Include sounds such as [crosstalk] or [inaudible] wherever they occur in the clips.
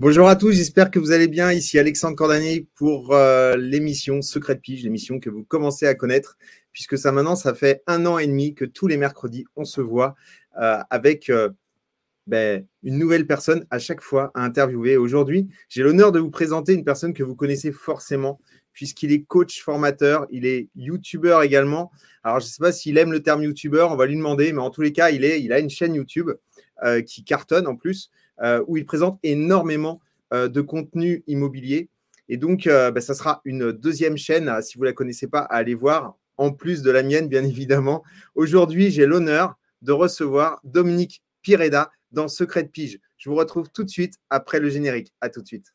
Bonjour à tous, j'espère que vous allez bien. Ici Alexandre Cordanier pour euh, l'émission Secret de Pige, l'émission que vous commencez à connaître, puisque ça maintenant, ça fait un an et demi que tous les mercredis, on se voit euh, avec euh, ben, une nouvelle personne à chaque fois à interviewer. Aujourd'hui, j'ai l'honneur de vous présenter une personne que vous connaissez forcément, puisqu'il est coach formateur, il est YouTuber également. Alors, je ne sais pas s'il aime le terme YouTuber, on va lui demander, mais en tous les cas, il, est, il a une chaîne YouTube qui cartonne en plus. Euh, où il présente énormément euh, de contenu immobilier. Et donc, euh, bah, ça sera une deuxième chaîne, si vous ne la connaissez pas, à aller voir, en plus de la mienne, bien [laughs] évidemment. Aujourd'hui, j'ai l'honneur de recevoir Dominique Pireda dans Secret de Pige. Je vous retrouve tout de suite après le générique. À tout de suite.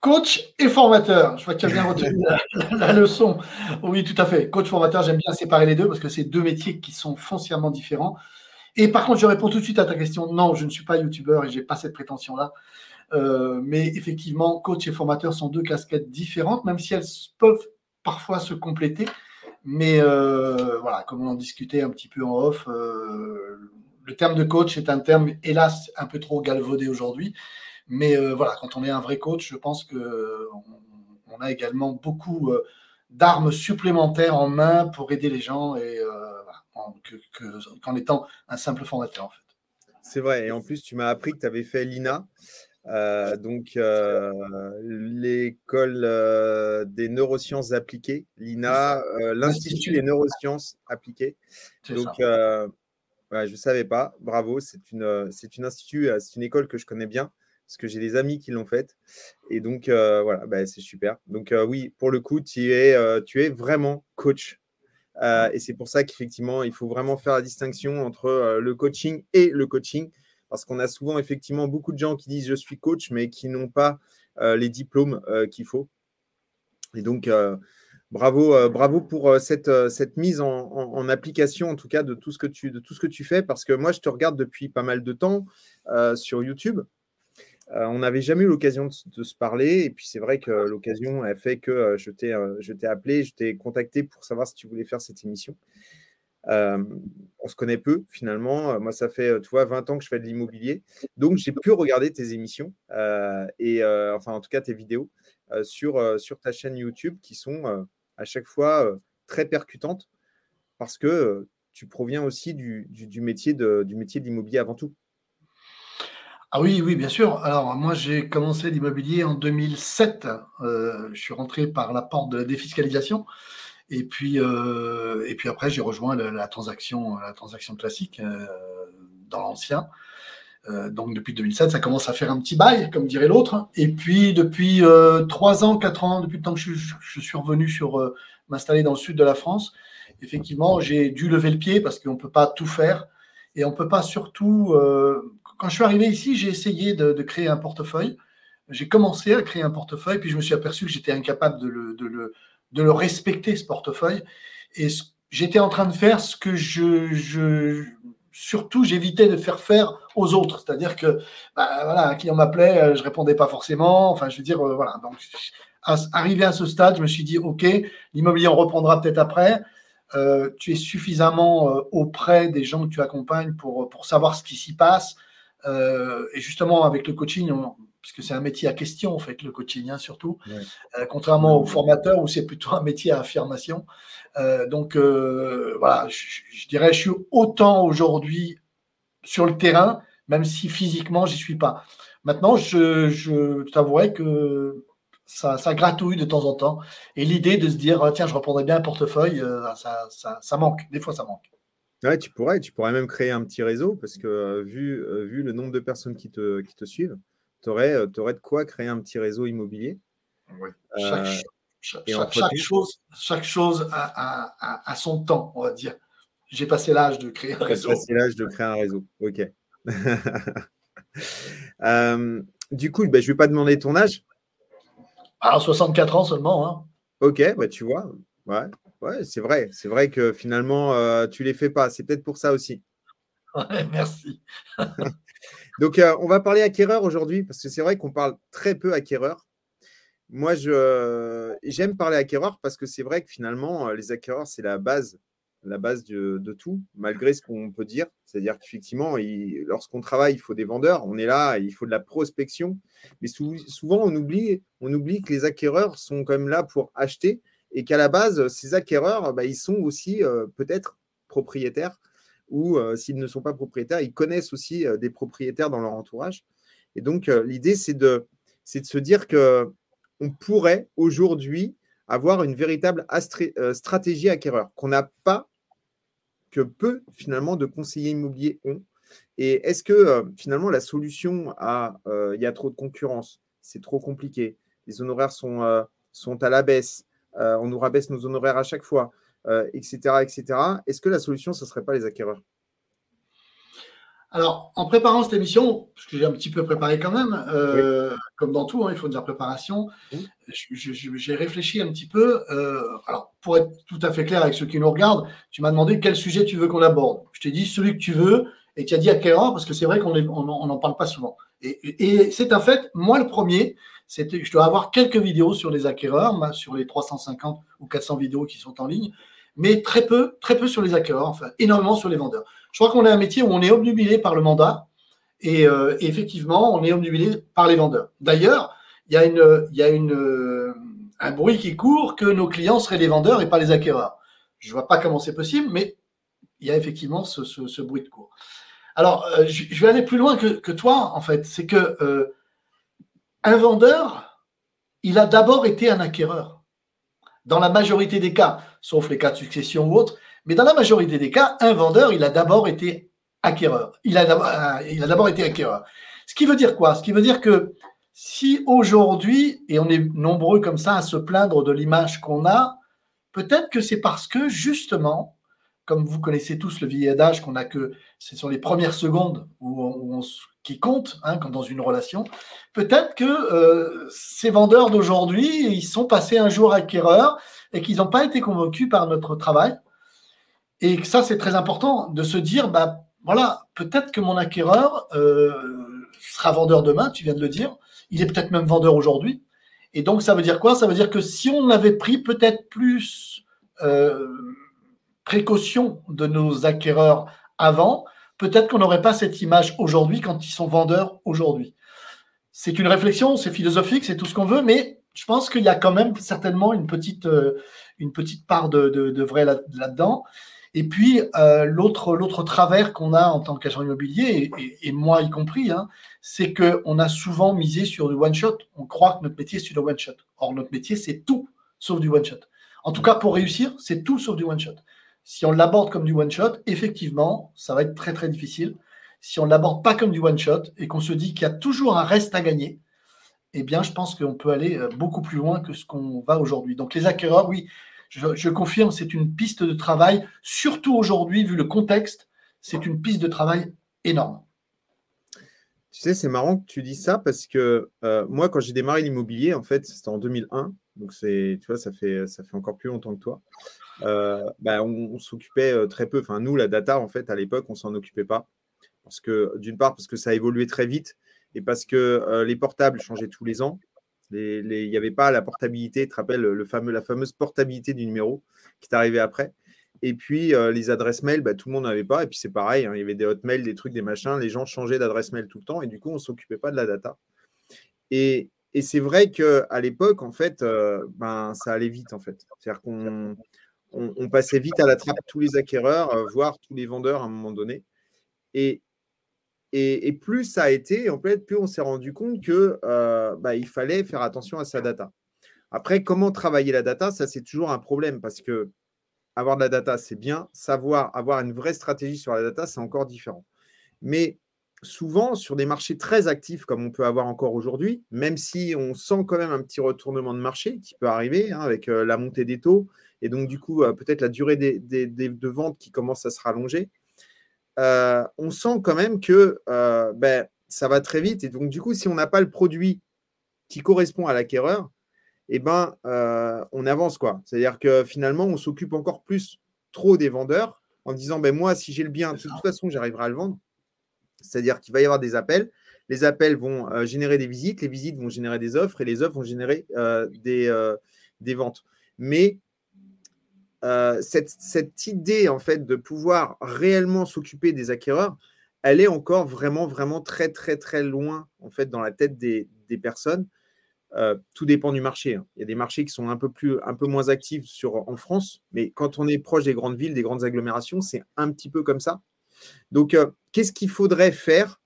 Coach et formateur, je vois que tu as bien retenu la, [laughs] [laughs] la leçon. Oui, tout à fait. Coach, formateur, j'aime bien séparer les deux parce que c'est deux métiers qui sont foncièrement différents. Et par contre, je réponds tout de suite à ta question. Non, je ne suis pas youtubeur et je n'ai pas cette prétention-là. Euh, mais effectivement, coach et formateur sont deux casquettes différentes, même si elles peuvent parfois se compléter. Mais euh, voilà, comme on en discutait un petit peu en off, euh, le terme de coach est un terme, hélas, un peu trop galvaudé aujourd'hui. Mais euh, voilà, quand on est un vrai coach, je pense qu'on on a également beaucoup euh, d'armes supplémentaires en main pour aider les gens et euh, que- qu'en étant un simple formateur en fait. C'est vrai. Et en plus, tu m'as appris que tu avais fait l'INA, euh, donc euh, l'école euh, des neurosciences appliquées, l'INA, l'Institut des neurosciences appliquées. Donc, ouais, je ne savais pas. Bravo. C'est une, c'est une institut, c'est une école que je connais bien parce que j'ai des amis qui l'ont faite. Et donc, euh, voilà, bah, c'est super. Donc, euh, oui, pour le coup, tu es, euh, tu es vraiment coach. Et c'est pour ça qu'effectivement, il faut vraiment faire la distinction entre le coaching et le coaching. Parce qu'on a souvent effectivement beaucoup de gens qui disent je suis coach, mais qui n'ont pas les diplômes qu'il faut. Et donc, bravo, bravo pour cette, cette mise en, en- application, en tout cas, de tout, ce que tu, de tout ce que tu fais. Parce que moi, je te regarde depuis pas mal de temps sur YouTube. Euh, on n'avait jamais eu l'occasion de, se parler. Et puis, c'est vrai que l'occasion a fait que euh, je t'ai euh, je t'ai appelé, je t'ai contacté pour savoir si tu voulais faire cette émission. On se connaît peu finalement. Moi, ça fait, tu vois, 20 ans que je fais de l'immobilier. Donc, j'ai pu regarder tes émissions et, enfin, en tout cas, tes vidéos sur, ta chaîne YouTube qui sont à chaque fois très percutantes parce que tu proviens aussi du, du métier de l'immobilier avant tout. Ah oui, oui, bien sûr. Alors moi, j'ai commencé l'immobilier en 2007. Euh, je suis rentré par la porte de la défiscalisation. Et puis, euh, et puis après, j'ai rejoint la, transaction, la transaction classique euh, dans l'ancien. Donc depuis 2007, ça commence à faire un petit bail, comme dirait l'autre. Et puis depuis euh, trois ans, quatre ans, depuis le temps que je, suis revenu sur m'installer dans le sud de la France, effectivement, j'ai dû lever le pied parce qu'on ne peut pas tout faire. Et on ne peut pas surtout. Quand je suis arrivé ici, j'ai essayé de, créer un portefeuille. J'ai commencé à créer un portefeuille, puis je me suis aperçu que j'étais incapable de le, respecter, ce portefeuille. Et j'étais en train de faire ce que je, surtout j'évitais de faire faire aux autres. C'est-à-dire que bah, voilà, un client m'appelait, euh, je répondais pas forcément. Enfin, je veux dire, euh, voilà. Donc, à- arrivé à ce stade, je me suis dit, ok, l'immobilier on reprendra peut-être après. Euh, tu es suffisamment auprès des gens que tu accompagnes pour, pour savoir ce qui s'y passe. Euh, et justement, avec le coaching, on- parce que c'est un métier à question, en fait, le coaching, hein, surtout, Ouais. Euh, contrairement au formateur où c'est plutôt un métier à affirmation. Euh, donc, euh, voilà, je, je dirais, je suis autant aujourd'hui sur le terrain, même si physiquement, j'y suis pas. Maintenant, je, je t'avouerai que ça, ça gratouille de temps en temps. Et l'idée de se dire, ah, tiens, je reprendrai bien un portefeuille, ça, ça, ça manque. Des fois, ça manque. Ouais, tu pourrais, tu pourrais même créer un petit réseau parce que euh, vu, euh, vu le nombre de personnes qui te, qui te suivent, tu aurais, de quoi créer un petit réseau immobilier. Chaque, Euh, Chaque, chose, chaque chose a, son temps, on va dire. J'ai passé l'âge de créer un réseau. J'ai passé l'âge de créer un réseau. Ok. [laughs] Euh, du coup, bah, je ne vais pas demander ton âge. Alors, 64 ans seulement. Hein. Ok, bah, tu vois. Ouais, ouais c'est vrai. C'est vrai que finalement, euh, tu ne les fais pas. C'est peut-être pour ça aussi. Ouais, merci. [laughs] Donc, euh, on va parler acquéreur aujourd'hui parce que c'est vrai qu'on parle très peu acquéreur. Moi, je, j'aime parler acquéreur parce que c'est vrai que finalement, les acquéreurs, c'est la base la base de, tout, malgré ce qu'on peut dire. C'est-à-dire qu'effectivement, lorsqu'on travaille, il faut des vendeurs, on est là, il faut de la prospection. Mais souvent, on oublie, on oublie que les acquéreurs sont quand même là pour acheter et qu'à la base, ces acquéreurs, bah, ils sont aussi euh, peut-être propriétaires ou euh, s'ils ne sont pas propriétaires, ils connaissent aussi euh, des propriétaires dans leur entourage. Et donc, l'idée, c'est de, de se dire que on pourrait aujourd'hui avoir une véritable stratégie acquéreur qu'on n'a pas que peu finalement de conseillers immobiliers ont. Et est-ce que finalement la solution à il y a trop de concurrence, c'est trop compliqué, les honoraires sont, sont à la baisse, on nous rabaisse nos honoraires à chaque fois, etc. etc. Est-ce que la solution, ce ne serait pas les acquéreurs? Alors, en préparant cette émission, parce que j'ai un petit peu préparé quand même, euh, comme dans tout, hein, il faut de la préparation, j'ai réfléchi un petit peu. Euh, alors, pour être tout à fait clair avec ceux qui nous regardent, tu m'as demandé quel sujet tu veux qu'on aborde. Je t'ai dit celui que tu veux, et tu as dit acquéreur, parce que c'est vrai qu'on n'en parle pas souvent. Et, c'est un fait, moi le premier, je dois avoir quelques vidéos sur les acquéreurs, sur les 350 ou 400 vidéos qui sont en ligne, mais très peu, très peu sur les acquéreurs, enfin énormément sur les vendeurs. Je crois qu'on est un métier où on est obnubilé par le mandat et, euh, effectivement, on est obnubilé par les vendeurs. D'ailleurs, il y a, euh, un bruit qui court que nos clients seraient les vendeurs et pas les acquéreurs. Je ne vois pas comment c'est possible, mais il y a effectivement ce, bruit de cours. Alors, euh, je, vais aller plus loin que toi, en fait. C'est que un vendeur, il a d'abord été un acquéreur. Dans la majorité des cas, sauf les cas de succession ou autres, mais dans la majorité des cas, un vendeur, il a d'abord été acquéreur. Il a d'abord euh, été acquéreur. Ce qui veut dire quoi? Ce qui veut dire que si aujourd'hui, et on est nombreux comme ça à se plaindre de l'image qu'on a, peut-être que c'est parce que justement, comme vous connaissez tous le vieil adage qu'on a que ce sont les premières secondes où qui comptent hein, dans une relation, peut-être que euh, ces vendeurs d'aujourd'hui, ils sont passés un jour acquéreurs et qu'ils n'ont pas été convaincus par notre travail et ça, c'est très important de se dire, bah, voilà, peut-être que mon acquéreur euh, sera vendeur demain, tu viens de le dire. Il est peut-être même vendeur aujourd'hui. Et donc, ça veut dire quoi? Ça veut dire que si on avait pris peut-être plus euh, précaution de nos acquéreurs avant, peut-être qu'on n'aurait pas cette image aujourd'hui quand ils sont vendeurs aujourd'hui. C'est une réflexion, c'est philosophique, c'est tout ce qu'on veut, mais je pense qu'il y a quand même certainement une petite, euh, une petite part de, vrai là-dedans. Et puis, euh, l'autre, l'autre travers qu'on a en tant qu'agent immobilier, et, moi y compris, hein, c'est qu'on a souvent misé sur du one-shot. On croit que notre métier, c'est du one-shot. Or, notre métier, c'est tout sauf du one-shot. En tout cas, pour réussir, c'est tout sauf du one-shot. Si on l'aborde comme du one-shot, effectivement, ça va être très, très difficile. Si on ne l'aborde pas comme du one-shot et qu'on se dit qu'il y a toujours un reste à gagner, eh bien, je pense qu'on peut aller euh, beaucoup plus loin que ce qu'on va aujourd'hui. Donc, les acquéreurs, oui, je, confirme, c'est une piste de travail, surtout aujourd'hui, vu le contexte, c'est une piste de travail énorme. Tu sais, c'est marrant que tu dis ça parce que euh, moi, quand j'ai démarré l'immobilier, en fait, c'était en 2001. Donc, tu vois, ça fait, ça fait encore plus longtemps que toi. Euh, bah, on, s'occupait euh, très peu. Enfin, nous, la data, en fait, à l'époque, on s'en occupait pas. Parce que, d'une part, parce que ça a évolué très vite et parce que les portables changeaient tous les ans il n'y avait pas la portabilité, tu te rappelles la fameuse portabilité du numéro qui est arrivée après. Et puis euh, les adresses mail, bah, tout le monde n'avait pas. Et puis c'est pareil, hein, il y avait des hotmails, des trucs, des machins. Les gens changeaient d'adresse mail tout le temps et du coup, on ne s'occupait pas de la data. Et, c'est vrai qu'à l'époque, en fait, euh, ben, ça allait vite, en fait. C'est-à-dire qu'on on, passait vite à la trappe tous les acquéreurs, euh, voire tous les vendeurs à un moment donné. Et, plus ça a été, en fait, plus on s'est rendu compte que euh, bah, il fallait faire attention à sa data. Après, comment travailler la data, ça c'est toujours un problème parce que avoir de la data, c'est bien. Savoir avoir une vraie stratégie sur la data, c'est encore différent. Mais souvent sur des marchés très actifs comme on peut avoir encore aujourd'hui, même si on sent quand même un petit retournement de marché qui peut arriver hein, avec la montée des taux et donc du coup peut-être la durée des, de vente qui commence à se rallonger, on sent quand même que ben, ça va très vite. Et donc du coup, si on n'a pas le produit qui correspond à l'acquéreur, eh ben, on avance quoi. C'est-à-dire que finalement, on s'occupe encore plus trop des vendeurs en disant ben moi, si j'ai le bien, de toute façon, j'arriverai à le vendre. C'est-à-dire qu'il va y avoir des appels. Les appels vont euh, générer des visites, les visites vont générer des offres et les offres vont générer euh, des, euh, des, ventes. Mais cette, idée en fait de pouvoir réellement s'occuper des acquéreurs, elle est encore vraiment, très, très, très loin en fait dans la tête des, personnes. tout dépend du marché. Hein. Il y a des marchés qui sont un peu, plus, un peu moins actifs en France, mais quand on est proche des grandes villes, des grandes agglomérations, c'est un petit peu comme ça. Donc, euh, qu'est-ce qu'il faudrait faire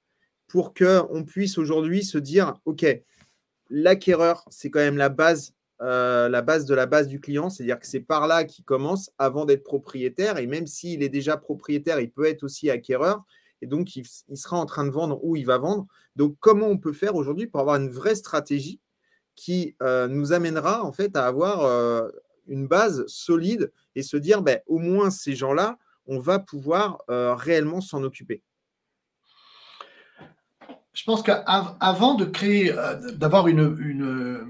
pour qu'on puisse aujourd'hui se dire, OK, l'acquéreur, c'est quand même la base, euh, la base de la base du client, c'est-à-dire que c'est par là qu'il commence avant d'être propriétaire, et même s'il est déjà propriétaire, il peut être aussi acquéreur, et donc il, sera en train de vendre où il va vendre. Donc, comment on peut faire aujourd'hui pour avoir une vraie stratégie qui euh, nous amènera en fait à avoir une base solide et se dire, ben, au moins ces gens-là, on va pouvoir euh, réellement s'en occuper Je pense qu'avant de créer, euh, d'avoir une,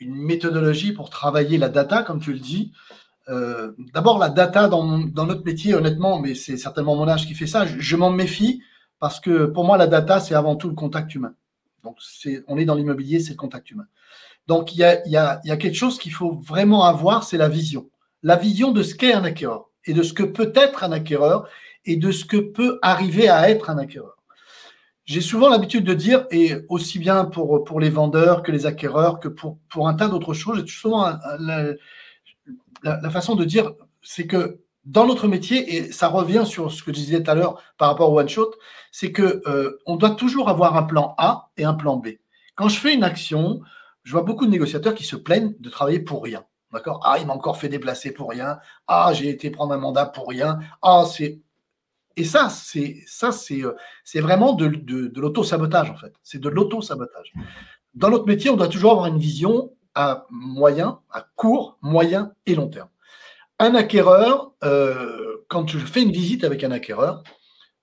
méthodologie pour travailler la data, comme tu le dis, euh, d'abord la data dans, notre métier, honnêtement, mais c'est certainement mon âge qui fait ça, je, m'en méfie parce que pour moi, la data, c'est avant tout le contact humain. Donc, on est dans l'immobilier, c'est le contact humain. Donc, il y a, y a, quelque chose qu'il faut vraiment avoir, c'est la vision. La vision de ce qu'est un acquéreur et de ce que peut être un acquéreur et de ce que peut arriver à être un acquéreur. J'ai souvent l'habitude de dire, et aussi bien pour, les vendeurs que les acquéreurs, que pour, un tas d'autres choses, j'ai souvent la, façon de dire, c'est que dans notre métier, et ça revient sur ce que je disais tout à l'heure par rapport au one shot, c'est que euh, on doit toujours avoir un plan A et un plan B. Quand je fais une action, je vois beaucoup de négociateurs qui se plaignent de travailler pour rien. D'accord? Ah, il m'a encore fait déplacer pour rien. Ah, j'ai été prendre un mandat pour rien. Ah, c'est. Et ça, c'est ça, c'est euh, c'est vraiment de, de, l'auto-sabotage, en fait. C'est de l'auto-sabotage. Dans notre métier, on doit toujours avoir une vision à moyen, à court, moyen et long terme. Un acquéreur, euh, quand je fais une visite avec un acquéreur,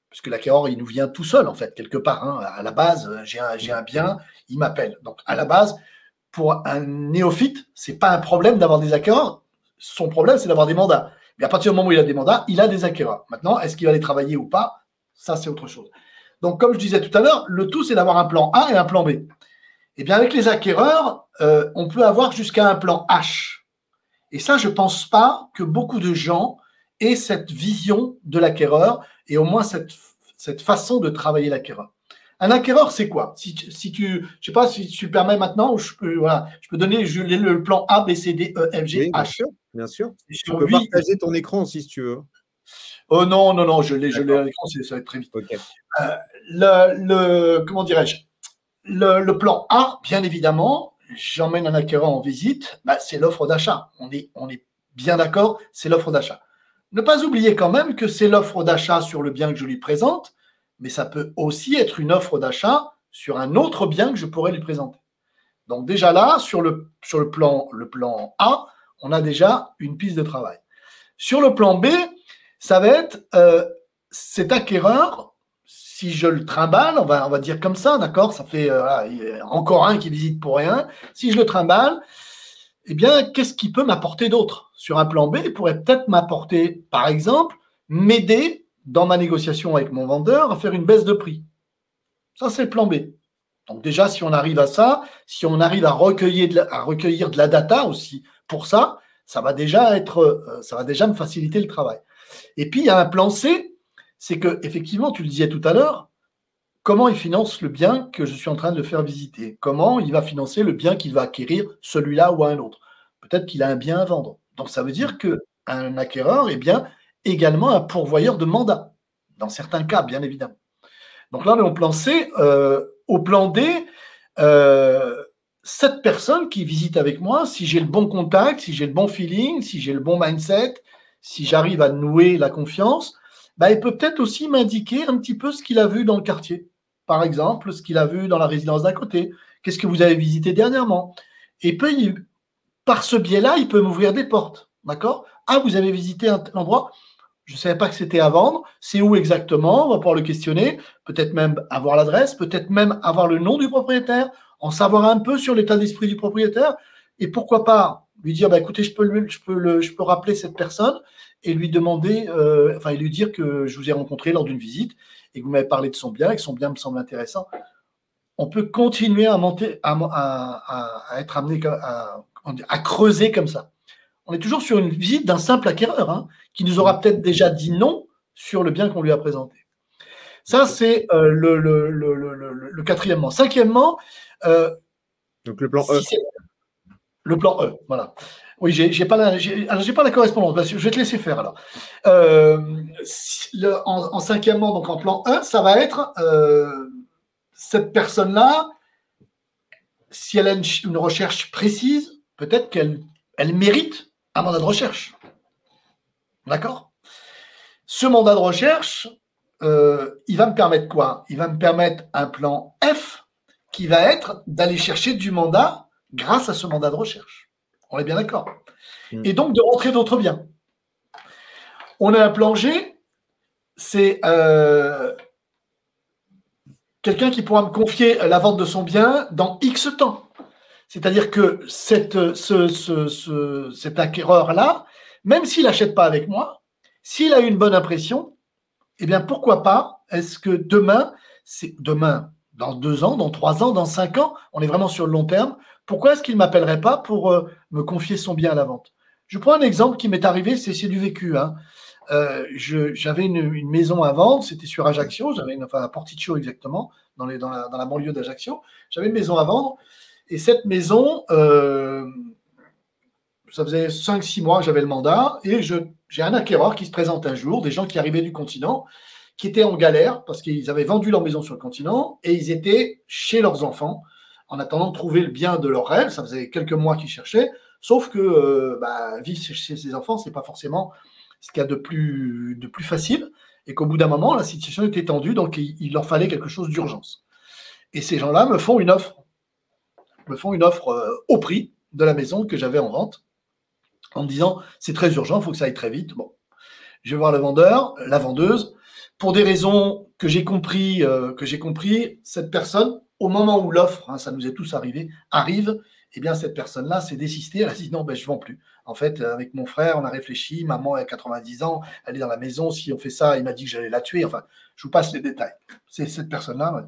parce que l'acquéreur, il nous vient tout seul, en fait, quelque part. Hein. à la base, j'ai un, un bien, il m'appelle. Donc, à la base, pour un néophyte, c'est pas un problème d'avoir des acquéreurs. Son problème, c'est d'avoir des mandats. Mais à partir du moment où il a des mandats, il a des acquéreurs. Maintenant, est-ce qu'il va les travailler ou pas? Ça, c'est autre chose. Donc, comme je disais tout à l'heure, le tout, c'est d'avoir un plan A et un plan B. Eh bien, avec les acquéreurs, euh, on peut avoir jusqu'à un plan H. Et ça, je ne pense pas que beaucoup de gens aient cette vision de l'acquéreur et au moins cette, cette façon de travailler l'acquéreur. Un acquéreur, c'est quoi? Si, si, tu, je sais pas si tu le permets maintenant, je peux, voilà, je peux donner je, le, plan A, B, C, D, E, F, G, H. Bien sûr, bien sûr. Tu peux partager ton écran si tu veux. Oh non, non, non, je l'ai, je l'ai à l'écran, ça va être très vite. Euh, le, comment dirais-je? Le, le, plan A, bien évidemment, j'emmène un acquéreur en visite, bah, c'est l'offre d'achat. On est, on est bien d'accord, c'est l'offre d'achat. Ne pas oublier quand même que c'est l'offre d'achat sur le bien que je lui présente, mais ça peut aussi être une offre d'achat sur un autre bien que je pourrais lui présenter. Donc déjà là, sur le, plan, le plan A, on a déjà une piste de travail. Sur le plan B, ça va être euh, cet acquéreur, si je le trimballe, on va, on va dire comme ça, d'accord Ça fait euh, encore un qui visite pour rien. Si je le trimballe, eh bien, qu'est-ce qui peut m'apporter d'autre? Sur un plan B, il pourrait peut-être m'apporter, par exemple, m'aider dans ma négociation avec mon vendeur, à faire une baisse de prix. Ça, c'est le plan B. Donc déjà, si on arrive à ça, si on arrive à recueillir de la, data aussi pour ça, ça va déjà être, euh, ça va déjà me faciliter le travail. Et puis il y a un plan C, c'est que effectivement, tu le disais tout à l'heure, comment il finance le bien que je suis en train de faire visiter? Comment il va financer le bien qu'il va acquérir, celui-là ou un autre? Peut-être qu'il a un bien à vendre. Donc ça veut dire que un acquéreur, eh bien, également un pourvoyeur de mandat, dans certains cas, bien évidemment. Donc là, on est au plan C. Euh, au plan D, euh, cette personne qui visite avec moi, si j'ai le bon contact, si j'ai le bon feeling, si j'ai le bon mindset, si j'arrive à nouer la confiance, bah, il peut peut-être aussi m'indiquer un petit peu ce qu'il a vu dans le quartier. par exemple, ce qu'il a vu dans la résidence d'à côté. Qu'est-ce que vous avez visité dernièrement? Et peut, par ce biais-là, il peut m'ouvrir des portes. D'accord? Ah, vous avez visité un endroit je ne savais pas que c'était à vendre. C'est où exactement? On va pouvoir le questionner. Peut-être même avoir l'adresse, peut-être même avoir le nom du propriétaire, en savoir un peu sur l'état d'esprit du propriétaire. Et pourquoi pas lui dire, bah, écoutez, je peux, peux rappeler cette personne et lui demander, euh, enfin, et lui dire que je vous ai rencontré lors d'une visite et que vous m'avez parlé de son bien et que son bien me semble intéressant. On peut continuer à, monter, à, être amené à creuser comme ça on est toujours sur une visite d'un simple acquéreur hein, qui nous aura peut-être déjà dit non sur le bien qu'on lui a présenté. Ça, c'est euh, le, le, quatrièmement. Cinquièmement, euh, donc le plan E. le plan E, voilà. Oui, j'ai pas la, pas la correspondance. Je vais te laisser faire alors. Euh, en, cinquièmement, donc en plan 1, ça va être cette personne-là, si elle a une, recherche précise, peut-être qu'elle elle mérite un mandat de recherche. D'accord? Ce mandat de recherche, euh, il va me permettre quoi? Il va me permettre un plan F qui va être d'aller chercher du mandat grâce à ce mandat de recherche. On est bien d'accord? Hmm. Et donc de rentrer d'autres biens. On a un plan G, c'est euh, quelqu'un qui pourra me confier la vente de son bien dans X temps. C'est-à-dire que cet acquéreur-là, même s'il n'achète pas avec moi, s'il a eu une bonne impression, eh bien pourquoi pas Est-ce que demain, demain, dans deux ans, dans trois ans, dans cinq ans, on est vraiment sur le long terme, pourquoi est-ce qu'il ne m'appellerait pas pour euh, me confier son bien à la vente? Je prends un exemple qui m'est arrivé, c'est du vécu. Hein. Euh, j'avais une, maison à vendre, c'était sur Ajaccio, j'avais une, enfin à Porticcio exactement, dans la banlieue d'Ajaccio. J'avais une maison à vendre et cette maison, euh, ça faisait 5-6 mois que j'avais le mandat et j'ai un acquéreur qui se présente un jour, des gens qui arrivaient du continent, qui étaient en galère parce qu'ils avaient vendu leur maison sur le continent et ils étaient chez leurs enfants en attendant de trouver le bien de leur rêve. Ça faisait quelques mois qu'ils cherchaient, sauf que euh, bah, vivre chez ses enfants, c'est pas forcément ce qu'il y a de plus, de plus facile et qu'au bout d'un moment, la situation était tendue, donc il leur fallait quelque chose d'urgence. Et ces gens-là me font une offre me font une offre euh, au prix de la maison que j'avais en vente en me disant c'est très urgent, il faut que ça aille très vite. Bon, je vais voir le vendeur, la vendeuse. Pour des raisons que j'ai compris, euh, que j'ai compris, cette personne, au moment où l'offre, hein, ça nous est tous arrivé, arrive, eh bien cette personne-là s'est désistée. Elle a dit non, ben je vends plus. En fait, avec mon frère, on a réfléchi. Maman a 90 ans, elle est dans la maison. Si on fait ça, il m'a dit que j'allais la tuer. Enfin, je vous passe les détails. C'est cette personne-là.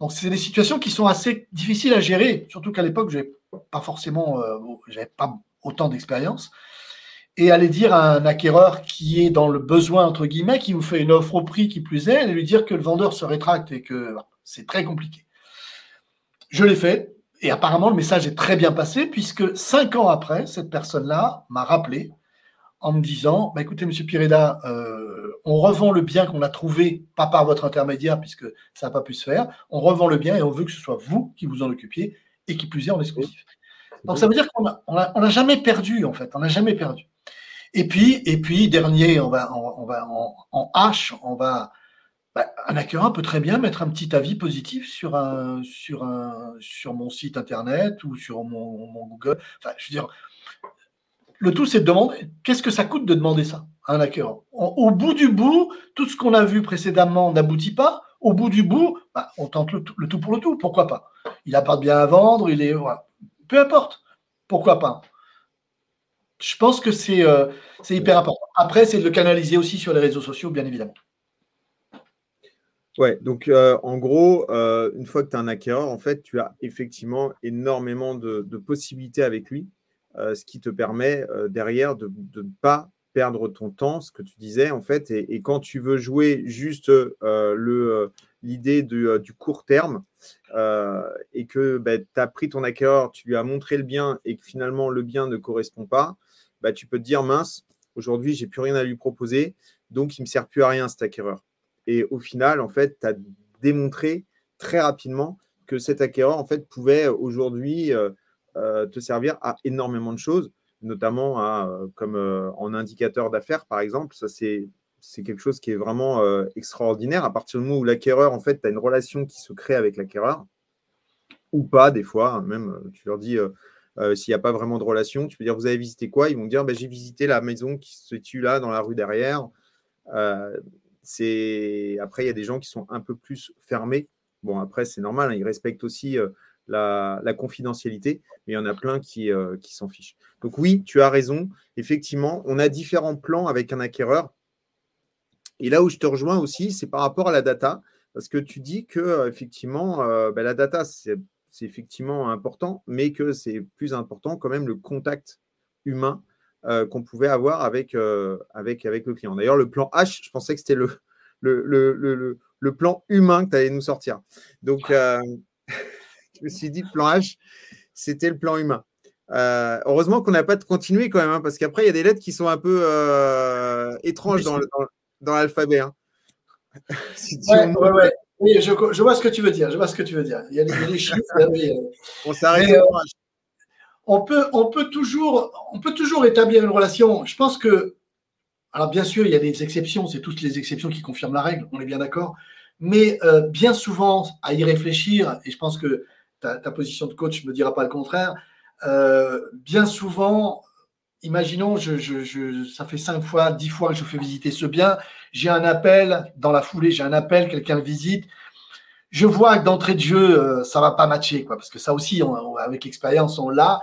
Donc, c'est des situations qui sont assez difficiles à gérer, surtout qu'à l'époque, je n'avais pas forcément, euh, autant d'expérience. Et aller dire à un acquéreur qui est dans le besoin, entre guillemets, qui vous fait une offre au prix qui plus est, et lui dire que le vendeur se rétracte et que c'est très compliqué. Je l'ai fait, et apparemment, le message est très bien passé, puisque cinq ans après, cette personne-là m'a rappelé en me disant bah, écoutez, monsieur Pireda, euh, on revend le bien qu'on a trouvé, pas par votre intermédiaire, puisque ça n'a pas pu se faire. On revend le bien et on veut que ce soit vous qui vous en occupiez et qui plus est en exclusif. Donc ça veut dire qu'on n'a on jamais perdu, en fait. On n'a jamais perdu. Et puis, et puis, dernier, on va, on, va en, H, on va. Bah, un acquéreur peut très bien mettre un petit avis positif sur, un, sur, un, sur mon site internet ou sur mon, mon Google. Enfin, je veux dire, le tout, c'est de demander qu'est-ce que ça coûte de demander ça à un acquéreur? Au bout du bout, tout ce qu'on a vu précédemment n'aboutit pas. Au bout du bout, bah, on tente le, tout pour le tout. Pourquoi pas? Il n'a pas de bien à vendre, il est. Peu importe. Pourquoi pas? Je pense que euh, c'est hyper important. Après, c'est de le canaliser aussi sur les réseaux sociaux, bien évidemment. Ouais, donc euh, en gros, euh, une fois que tu as un acquéreur, en fait, tu as effectivement énormément de possibilités avec lui. Euh, ce qui te permet euh, derrière de ne pas perdre ton temps, ce que tu disais en fait. Et, quand tu veux jouer juste euh, l'idée du, court terme et que bah, tu as pris ton acquéreur, tu lui as montré le bien et que finalement le bien ne correspond pas, bah, tu peux te dire mince, aujourd'hui j'ai plus rien à lui proposer, donc il ne me sert plus à rien cet acquéreur. Et au final, en fait, tu as démontré très rapidement que cet acquéreur en fait pouvait aujourd'hui te servir à énormément de choses, notamment euh, comme euh, en indicateur d'affaires, par exemple. Ça, c'est c'est quelque chose qui est vraiment euh, extraordinaire. À partir du moment où l'acquéreur, en fait, tu as une relation qui se crée avec l'acquéreur, ou pas, des fois, hein, même, tu leur dis, s'il n'y a pas vraiment de relation, tu peux dire, vous avez visité quoi? Ils vont dire, bah, j'ai visité la maison qui se situe là, dans la rue derrière. c'est Après, il y a des gens qui sont un peu plus fermés. Bon, après, c'est normal, hein, ils respectent aussi la, confidentialité, mais il y en a plein qui, euh, qui s'en fichent. Donc oui, tu as raison. Effectivement, on a différents plans avec un acquéreur. Et là où je te rejoins aussi, c'est par rapport à la data, parce que tu dis que euh, effectivement, euh, ben, la data, c'est effectivement important, mais que c'est plus important quand même le contact humain qu'on pouvait avoir avec, avec, avec le client. D'ailleurs, le plan H, je pensais que c'était le, le, le, le, plan humain que tu allais nous sortir. Donc, je me suis dit, plan H, c'était le plan humain. Euh, heureusement qu'on n'a pas de continuer quand même, hein, parce qu'après, il y a des lettres qui sont un peu euh, étranges dans, dans, l'alphabet. Hein. [laughs] Oui, je, vois ce que tu veux dire. Je vois ce que tu veux dire. Il y a les, chiffres. [laughs] on s'arrête. on peut, on peut toujours, on peut toujours établir une relation. Je pense que, alors bien sûr, il y a des exceptions. C'est toutes les exceptions qui confirment la règle. On est bien d'accord. Mais euh, bien souvent, à y réfléchir, et je pense que ta, position de coach ne me dira pas le contraire. Euh, bien souvent, imaginons, ça fait cinq fois, dix fois que je fais visiter ce bien. J'ai un appel, dans la foulée, j'ai un appel, quelqu'un le visite. Je vois que d'entrée de jeu, euh, ça va pas matcher, parce que ça aussi, avec l'expérience, on l'a.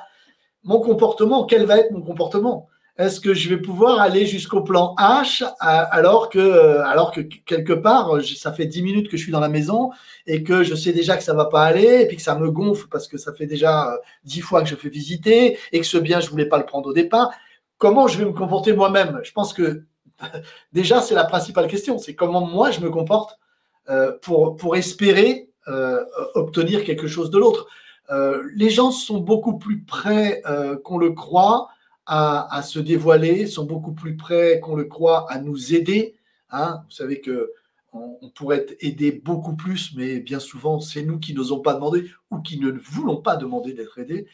Mon comportement, quel va être mon comportement? Est-ce que je vais pouvoir aller jusqu'au plan H alors que, euh, alors que quelque part, ça fait 10 minutes que je suis dans la maison et que je sais déjà que ça va pas aller et puis que ça me gonfle parce que ça fait déjà 10 euh, fois que je fais visiter et que ce bien, je voulais pas le prendre au départ. Comment je vais me comporter moi-même? Je pense que [laughs] déjà, c'est la principale question. C'est comment moi, je me comporte euh, pour, pour espérer obtenir quelque chose de l'autre. les gens sont beaucoup plus près qu'on le croit à, se dévoiler, sont beaucoup plus prêts qu'on le croit à nous aider. Hein. Vous savez que on, pourrait aider beaucoup plus, mais bien souvent, c'est nous qui n'osons pas demander ou qui ne voulons pas demander d'être aidés.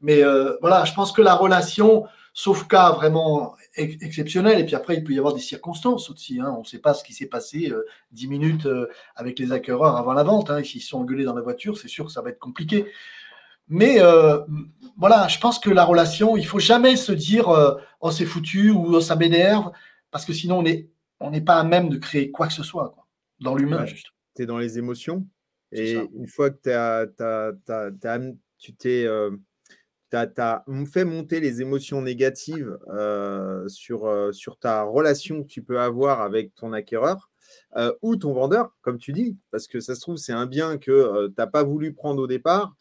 Mais euh, voilà, je pense que la relation, sauf cas vraiment exceptionnel, et puis après, il peut y avoir des circonstances aussi. Hein. On ne sait pas ce qui s'est passé euh, dix minutes euh, avec les acquéreurs avant la vente. Hein. S'ils sont engueulés dans la voiture, c'est sûr que ça va être compliqué. Mais euh, voilà, je pense que la relation, il faut jamais se dire euh, oh c'est foutu ou oh, ça m'énerve, parce que sinon on n'est on n'est pas à même de créer quoi que ce soit quoi, dans l'humain. tu es dans les émotions. Et une fois que tu t'es euh, as, fait monter les émotions négatives sur, sur ta relation que tu peux avoir avec ton acquéreur ou ton vendeur, comme tu dis, parce que ça se trouve, c'est un bien que tu n'as pas voulu prendre au départ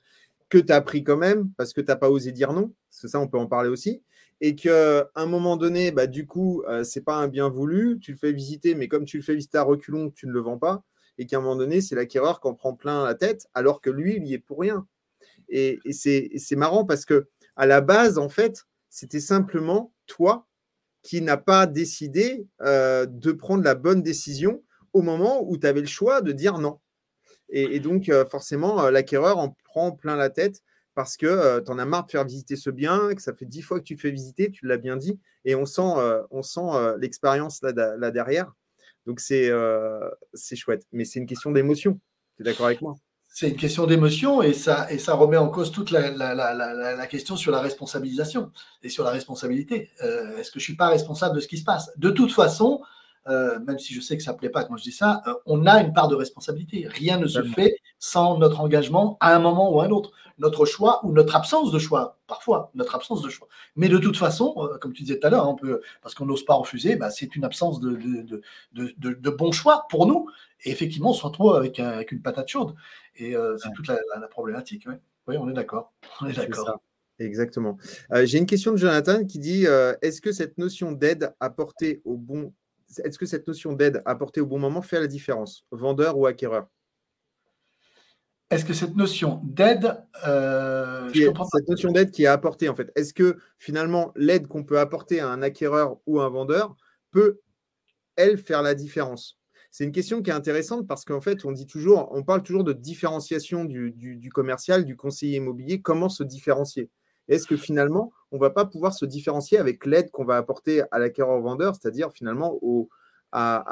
que tu as pris quand même parce que tu n'as pas osé dire non, parce ça, on peut en parler aussi, et qu'à un moment donné, bah, du coup, euh, c'est pas un bien voulu, tu le fais visiter, mais comme tu le fais visiter à reculons, tu ne le vends pas, et qu'à un moment donné, c'est l'acquéreur qui en prend plein la tête, alors que lui, il y est pour rien. Et, c'est marrant parce que à la base, en fait, c'était simplement toi qui n'as pas décidé euh, de prendre la bonne décision au moment où tu avais le choix de dire non. Et, donc, euh, forcément, euh, l'acquéreur en prend plein la tête parce que euh, tu en as marre de faire visiter ce bien, que ça fait dix fois que tu te fais visiter, tu l'as bien dit, et on sent, on sent l'expérience là, derrière. Donc, c'est chouette. Mais c'est une question d'émotion. Tu es d'accord avec moi? C'est une question d'émotion et ça, et ça remet en cause toute la, la, question sur la responsabilisation et sur la responsabilité. Est-ce que je ne suis pas responsable de ce qui se passe? De toute façon, euh, même si je sais que ça ne plaît pas quand je dis ça, euh, on a une part de responsabilité. Rien ne se fait sans notre engagement à un moment ou à un autre. Notre choix ou notre absence de choix, parfois, notre absence de choix. Mais de toute façon, euh, comme tu disais tout à l'heure, parce qu'on n'ose pas refuser, bah, c'est une absence de, de, de, de, bon choix pour nous. Et effectivement, on se retrouve avec, avec une patate chaude. Et c'est toute la, problématique. Oui, on est d'accord. On est d'accord. Exactement. J'ai une question de Jonathan qui dit Est-ce que cette notion d'aide apportée au bon est-ce que cette notion d'aide apportée au bon moment fait la différence, vendeur ou acquéreur? Est-ce que cette notion d'aide, euh, cette notion d'aide qui est apportée en fait, est-ce que finalement l'aide qu'on peut apporter à un acquéreur ou un vendeur peut, elle, faire la différence? C'est une question qui est intéressante parce qu'en fait, on dit toujours, on parle toujours de différenciation du commercial, du conseiller immobilier. Comment se différencier? Est-ce que finalement, on ne va pas pouvoir se différencier avec l'aide qu'on va apporter à l'acquéreur-vendeur, c'est-à-dire finalement à,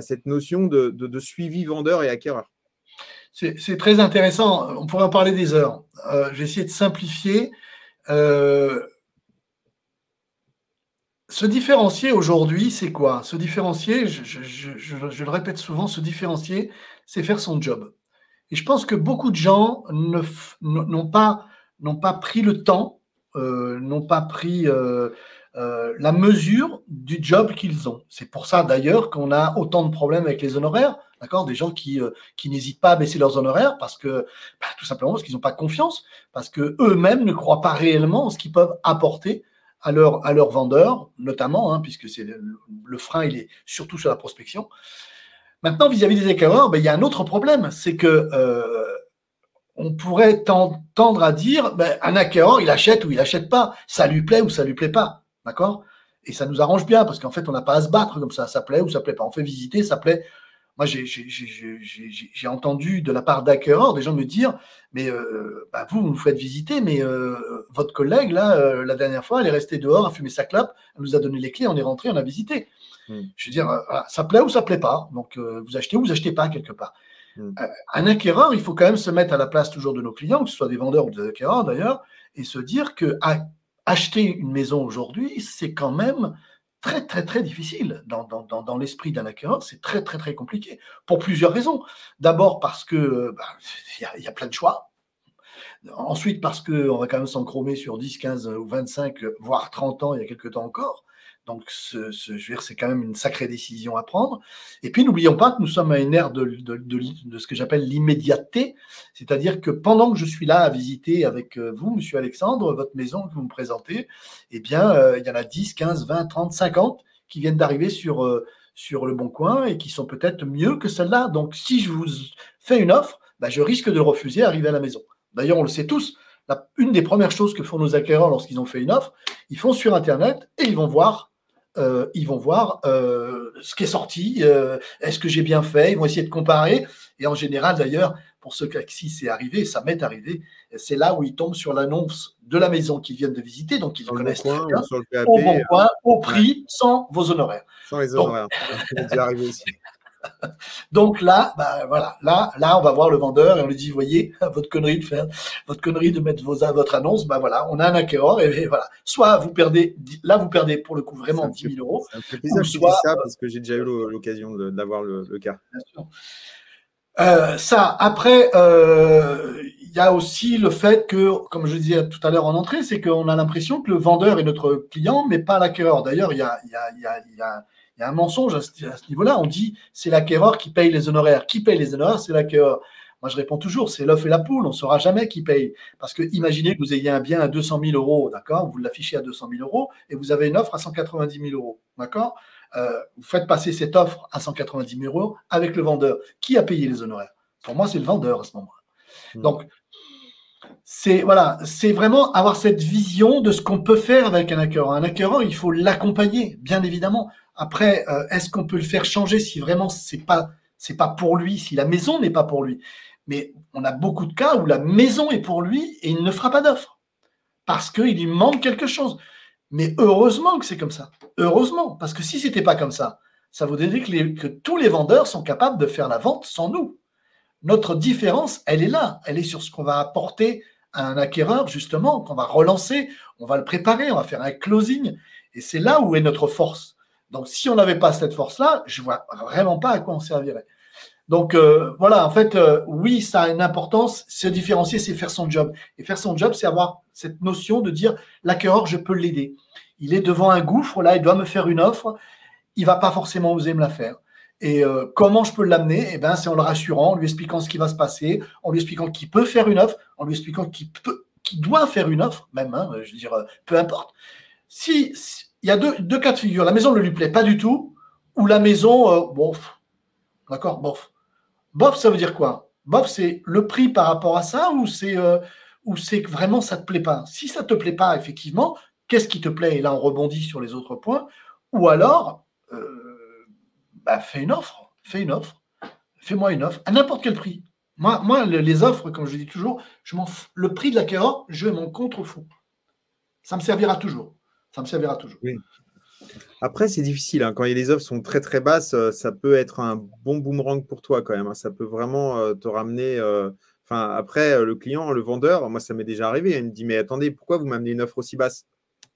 cette notion de, suivi vendeur et acquéreur? C'est très intéressant. On pourrait en parler des heures. Euh, J'ai essayé de simplifier. Euh, se différencier aujourd'hui, c'est quoi? Se différencier, je, le répète souvent, se différencier, c'est faire son job. Et je pense que beaucoup de gens n'ont pas, pas pris le temps, euh, n'ont pas pris euh, euh, la mesure du job qu'ils ont. C'est pour ça d'ailleurs qu'on a autant de problèmes avec les honoraires, d'accord? Des gens qui, qui n'hésitent pas à baisser leurs honoraires parce que, bah, tout simplement parce qu'ils n'ont pas confiance, parce que eux-mêmes ne croient pas réellement en ce qu'ils peuvent apporter à leurs à vendeurs, notamment, hein, puisque c'est le, frein, il est surtout sur la prospection. Maintenant, vis-à-vis des acquéreurs, ben, il y a un autre problème, c'est que on pourrait tendre à dire, ben, un acquéreur, il achète ou il achète pas, ça lui plaît ou ça lui plaît pas, d'accord? Et ça nous arrange bien parce qu'en fait, on n'a pas à se battre comme ça, ça plaît ou ça plaît pas. On fait visiter, ça plaît. Moi, j'ai entendu de la part d'acquéreurs des gens me dire, mais euh, bah, vous, vous nous faites visiter, mais euh, votre collègue, là, la dernière fois, elle est restée dehors, a fumé sa clope, elle nous a donné les clés, on est rentré, on a visité. Hmm. Je veux dire, euh, ça plaît ou ça plaît pas. Donc, euh, vous achetez ou vous achetez pas quelque part. Euh, un acquéreur, il faut quand même se mettre à la place toujours de nos clients, que ce soit des vendeurs ou des acquéreurs d'ailleurs, et se dire que acheter une maison aujourd'hui, c'est quand même très très très difficile dans, l'esprit d'un acquéreur, c'est très très très compliqué pour plusieurs raisons. D'abord parce que bah, [laughs] il y, a plein de choix. Ensuite parce qu'on va quand même s'encromer sur 10, 15 ou 25, voire 30 ans, il y a quelques temps encore. Donc, ce, je veux dire, c'est quand même une sacrée décision à prendre. Et puis, n'oublions pas que nous sommes à une ère de, de, de, ce que j'appelle l'immédiateté, c'est-à-dire que pendant que je suis là à visiter avec euh, vous, Monsieur Alexandre, votre maison que vous me présentez, eh bien, euh, il y en a 10, 15, 20, 30, 50 qui viennent d'arriver sur, euh, sur le bon coin et qui sont peut-être mieux que celle-là. Donc, si je vous fais une offre, bah, je risque de refuser à arriver à la maison. D'ailleurs, on le sait tous. une des premières choses que font nos acquéreurs lorsqu'ils ont fait une offre, ils font sur Internet et ils vont voir euh, ils vont voir euh, ce qui est sorti, euh, est-ce que j'ai bien fait, ils vont essayer de comparer. Et en général, d'ailleurs, pour ceux qui c'est arrivé, ça m'est arrivé, c'est là où ils tombent sur l'annonce de la maison qu'ils viennent de visiter, donc ils connaissent très bien, au bon point, au prix, sans vos honoraires. Sans les honoraires, arrivé aussi. [laughs] Donc là, bah, voilà, là, là, on va voir le vendeur et on lui dit, voyez, [laughs] votre connerie de faire, votre connerie de mettre vos, votre annonce, bah voilà, on a un acquéreur et, voilà. Soit vous perdez, là, vous perdez pour le coup vraiment 10 000 euros. Ça soit, ça parce que j'ai déjà eu l'occasion d'avoir le, cas. Euh, ça, après, euh, il y a aussi le fait que, comme je disais tout à l'heure en entrée, c'est qu'on a l'impression que le vendeur est notre client, mais pas l'acquéreur. D'ailleurs, il y a, y, a, y, a, y a il y a un mensonge à ce, niveau-là. On dit c'est l'acquéreur qui paye les honoraires. Qui paye les honoraires C'est l'acquéreur. Moi, je réponds toujours, c'est l'œuf et la poule. On ne saura jamais qui paye. Parce que imaginez que vous ayez un bien à 200 000 euros, d'accord? Vous l'affichez à 200 000 euros et vous avez une offre à 190 000 euros, d'accord? Euh, Vous faites passer cette offre à 190 000 euros avec le vendeur. Qui a payé les honoraires? Pour moi, c'est le vendeur à ce moment-là. Hmm. Donc, c'est voilà, c'est vraiment avoir cette vision de ce qu'on peut faire avec un acquéreur. Un acquéreur, il faut l'accompagner, bien évidemment. Après, euh, est-ce qu'on peut le faire changer si vraiment c'est pas c'est pas pour lui, si la maison n'est pas pour lui? Mais on a beaucoup de cas où la maison est pour lui et il ne fera pas d'offre parce qu'il lui manque quelque chose. Mais heureusement que c'est comme ça. Heureusement, parce que si c'était pas comme ça, ça voudrait dire que, que tous les vendeurs sont capables de faire la vente sans nous. Notre différence, elle est là. Elle est sur ce qu'on va apporter à un acquéreur, justement, qu'on va relancer, on va le préparer, on va faire un closing. Et c'est là où est notre force. Donc, si on n'avait pas cette force-là, je vois vraiment pas à quoi on servirait. Donc, euh, voilà, en fait, euh, oui, ça a une importance. Se différencier, c'est faire son job. Et faire son job, c'est avoir cette notion de dire l'acquéreur, je peux l'aider. Il est devant un gouffre, là, il doit me faire une offre. Il va pas forcément oser me la faire. Et euh, comment je peux l'amener? Eh ben, c'est en le rassurant, en lui expliquant ce qui va se passer, en lui expliquant qu'il peut faire une offre, en lui expliquant qu'il peut, qu'il doit faire une offre, même. Hein, je veux dire, peu importe. si il y a deux, cas de figure. La maison ne lui plaît pas du tout, ou la maison, euh, bof. D'accord? Bof. Bof, ça veut dire quoi? Bof, c'est le prix par rapport à ça, ou c'est euh, que vraiment ça te plaît pas? Si ça te plaît pas, effectivement, qu'est-ce qui te plaît? Et là, on rebondit sur les autres points. Ou alors, euh, bah, fais une offre. Fais une offre. Fais-moi une offre à n'importe quel prix. Moi, moi, les offres, comme je dis toujours, je le prix de l'acquéreur, je m'en contrefous. Ça me servira toujours. Ça me servira toujours. Après, c'est difficile. Hein. Quand les offres sont très très basses, ça peut être un bon boomerang pour toi quand même. Hein. Ça peut vraiment te ramener. Enfin, après, le client, le vendeur, moi, ça m'est déjà arrivé. Il me dit Mais attendez, pourquoi vous m'amenez une offre aussi basse?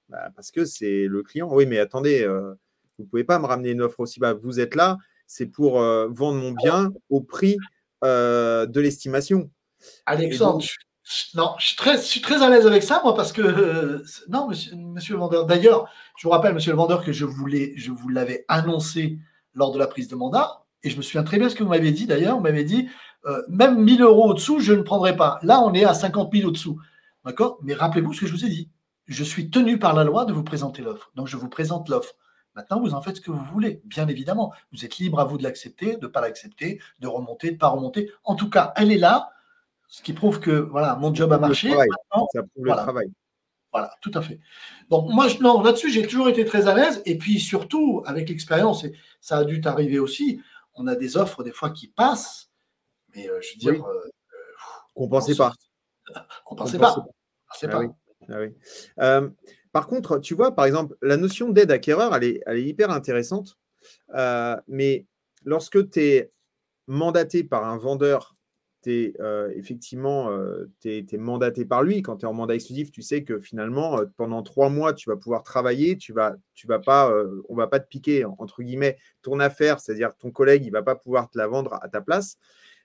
Bah, Parce que c'est le client. Oui, mais attendez, vous ne pouvez pas me ramener une offre aussi basse. Vous êtes là, c'est pour vendre mon bien au prix de l'estimation. Alexandre, non, je suis, très, à l'aise avec ça, moi, parce que. non, monsieur, monsieur le vendeur. D'ailleurs, je vous rappelle, monsieur le vendeur, que je, voulais, je vous l'avais annoncé lors de la prise de mandat. Et je me souviens très bien ce que vous m'avez dit d'ailleurs. Vous m'avez dit, euh, même 1000 euros au-dessous, je ne prendrai pas. Là, on est à 50 000 au-dessous. D'accord? Mais rappelez-vous ce que je vous ai dit. Je suis tenu par la loi de vous présenter l'offre. Donc, je vous présente l'offre. Maintenant, vous en faites ce que vous voulez, bien évidemment. Vous êtes libre à vous de l'accepter, de ne pas l'accepter, de remonter, de ne pas remonter. En tout cas, elle est là, ce qui prouve que voilà, mon job a marché. ça prouve le travail. Voilà, tout à fait. Donc, moi, non, là-dessus, j'ai toujours été très à l'aise. Et puis, surtout, avec l'expérience, et ça a dû t'arriver aussi, on a des offres, des fois, qui passent. Mais euh, je veux dire. Euh, qu'on ne [laughs] pensait pas. On ne pensait pas. Ah pas. Ah euh, par contre, tu vois, par exemple, la notion d'aide acquéreur, elle est, elle est hyper intéressante. mais lorsque tu es mandaté par un vendeur tu euh, effectivement euh, es, mandaté par lui. Quand tu es en mandat exclusif, tu sais que finalement, euh, pendant trois mois, tu vas pouvoir travailler, tu vas, tu vas pas, on va pas te piquer, entre guillemets, ton affaire, c'est-à-dire ton collègue, il va pas pouvoir te la vendre à ta place,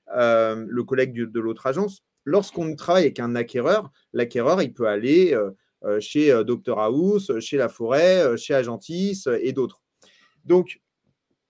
le collègue de, l'autre agence. Lorsqu'on travaille avec un acquéreur, l'acquéreur, il peut aller chez Dr House, chez La Forêt, chez Agentis et d'autres. Donc,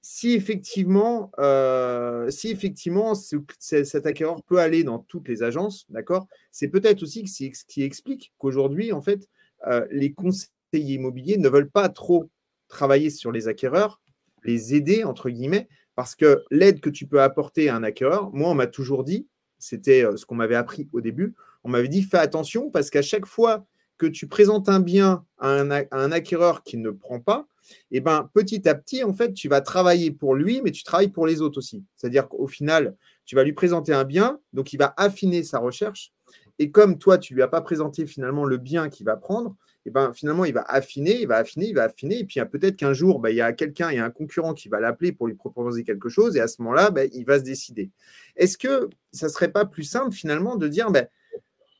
si effectivement, euh, cet acquéreur peut aller dans toutes les agences, d'accord, c'est peut-être aussi ce qui explique qu'aujourd'hui, en fait, euh, les conseillers immobiliers ne veulent pas trop travailler sur les acquéreurs, les aider, entre guillemets, parce que l'aide que tu peux apporter à un acquéreur, moi, on m'a toujours dit, c'était euh, ce qu'on m'avait appris au début, on m'avait dit, fais attention, parce qu'à chaque fois que tu présentes un bien à un acquéreur qui ne prend pas, et eh ben, petit à petit, en fait, tu vas travailler pour lui, mais tu travailles pour les autres aussi. C'est-à-dire qu'au final, tu vas lui présenter un bien, donc il va affiner sa recherche. Et comme toi, tu ne lui as pas présenté finalement le bien qu'il va prendre, et eh ben, finalement, il va affiner, il va affiner, il va affiner. Et puis peut-être qu'un jour, bah, il y a quelqu'un, il y a un concurrent qui va l'appeler pour lui proposer quelque chose. Et à ce moment-là, bah, il va se décider. Est-ce que ça ne serait pas plus simple finalement de dire bah,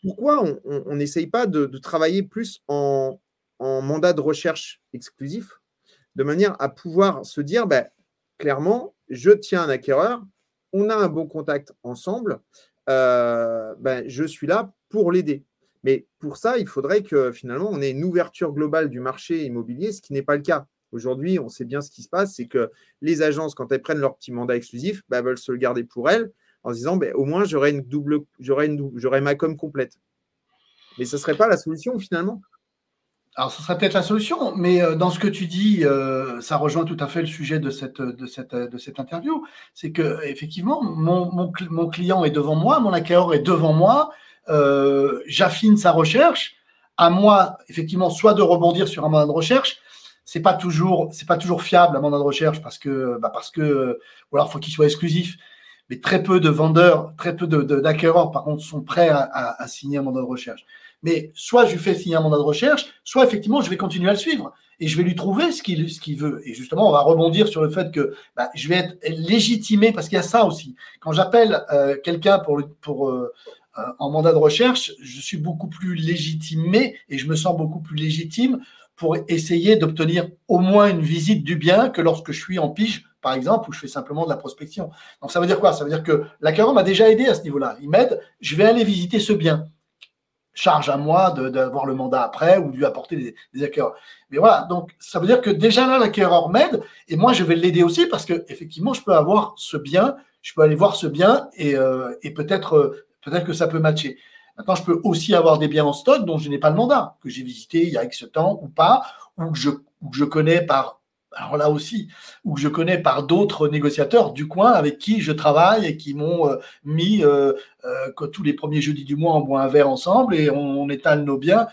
pourquoi on n'essaye pas de, travailler plus en mandat de recherche exclusif de manière à pouvoir se dire, ben, clairement, je tiens un acquéreur, on a un bon contact ensemble, euh, ben, je suis là pour l'aider. Mais pour ça, il faudrait que finalement, on ait une ouverture globale du marché immobilier, ce qui n'est pas le cas. Aujourd'hui, on sait bien ce qui se passe, c'est que les agences, quand elles prennent leur petit mandat exclusif, ben, veulent se le garder pour elles en se disant, ben, au moins, j'aurai ma com complète. Mais ce ne serait pas la solution finalement? Alors, ce serait peut-être la solution, mais euh, dans ce que tu dis, euh, ça rejoint tout à fait le sujet de cette, interview. C'est que, effectivement, mon, client est devant moi, mon acquéreur est devant moi, euh, j'affine sa recherche. À moi, effectivement, soit de rebondir sur un mandat de recherche, c'est pas toujours, c'est pas toujours fiable un mandat de recherche parce que, bah parce que, ou alors faut qu'il soit exclusif. Mais très peu de vendeurs, très peu d'acquéreurs, de, par contre, sont prêts à signer un mandat de recherche. Mais soit je lui fais signer un mandat de recherche, soit effectivement je vais continuer à le suivre et je vais lui trouver ce qu'il veut. Et justement, on va rebondir sur le fait que bah, je vais être légitimé parce qu'il y a ça aussi. Quand j'appelle euh, quelqu'un pour, pour euh, euh, en mandat de recherche, je suis beaucoup plus légitimé et je me sens beaucoup plus légitime pour essayer d'obtenir au moins une visite du bien que lorsque je suis en pige, par exemple, où je fais simplement de la prospection. Donc ça veut dire quoi? Ça veut dire que l'acquéreur m'a déjà aidé à ce niveau-là. Il m'aide, je vais aller visiter ce bien charge à moi d'avoir le mandat après ou de lui apporter des, des, acquéreurs. Mais voilà, donc ça veut dire que déjà là, l'acquéreur m'aide et moi je vais l'aider aussi parce que effectivement je peux avoir ce bien, je peux aller voir ce bien et, euh, euh, peut-être que ça peut matcher. Maintenant, je peux aussi avoir des biens en stock dont je n'ai pas le mandat, que j'ai visité il y a X temps ou pas, ou que je connais par alors là aussi, où je connais par d'autres négociateurs du coin avec qui je travaille et qui m'ont euh, mis euh, euh, tous les premiers jeudis du mois, on boit un verre ensemble et on, étale nos biens.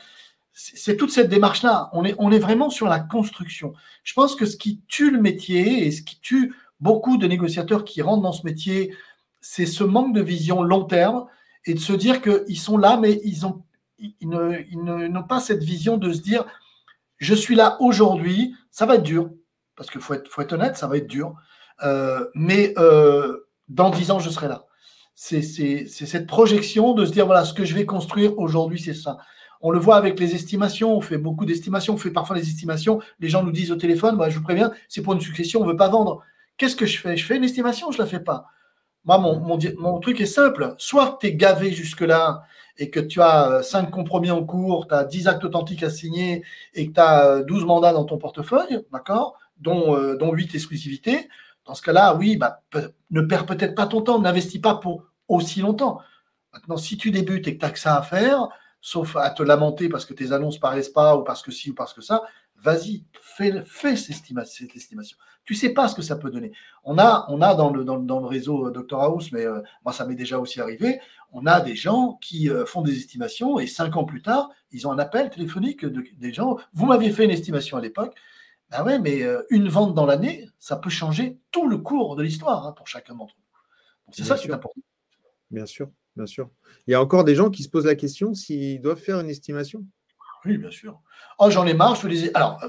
C'est toute cette démarche-là. On est, on est vraiment sur la construction. Je pense que ce qui tue le métier et ce qui tue beaucoup de négociateurs qui rentrent dans ce métier, c'est ce manque de vision long terme et de se dire qu'ils sont là, mais ils n'ont pas cette vision de se dire je suis là aujourd'hui, ça va être dur, parce qu'il faut être, faut être honnête, ça va être dur. Euh, mais euh, dans dix ans, je serai là. C'est cette projection de se dire, voilà, ce que je vais construire aujourd'hui, c'est ça. On le voit avec les estimations, on fait beaucoup d'estimations, on fait parfois les estimations, les gens nous disent au téléphone, bah, je vous préviens, c'est pour une succession, on ne veut pas vendre. Qu'est-ce que je fais? Je fais une estimation, je ne la fais pas. Moi, mon, mon, mon truc est simple. Soit tu es gavé jusque-là et que tu as 5 compromis en cours, tu as 10 actes authentiques à signer et que tu as 12 mandats dans ton portefeuille, d'accord? Dont, euh, dont 8 exclusivités. Dans ce cas-là, oui, bah, ne perds peut-être pas ton temps, n'investis pas pour aussi longtemps. Maintenant, si tu débutes et que tu n'as que ça à faire, sauf à te lamenter parce que tes annonces paraissent pas ou parce que ci ou parce que ça, vas-y, fais, fais cette, estimation, Tu sais pas ce que ça peut donner. On a, on a dans, le, dans, le réseau euh, Dr House, mais euh, moi ça m'est déjà aussi arrivé, on a des gens qui font des estimations et cinq ans plus tard, ils ont un appel téléphonique de, des gens. Vous m'aviez fait une estimation à l'époque, ben ouais, mais euh, une vente dans l'année, ça peut changer tout le cours de l'histoire hein, pour chacun d'entre nous. C'est ça qui est important. Bien sûr, bien sûr. Il y a encore des gens qui se posent la question s'ils doivent faire une estimation? Oui, bien sûr. Oh, j'en ai marre, je les. Alors,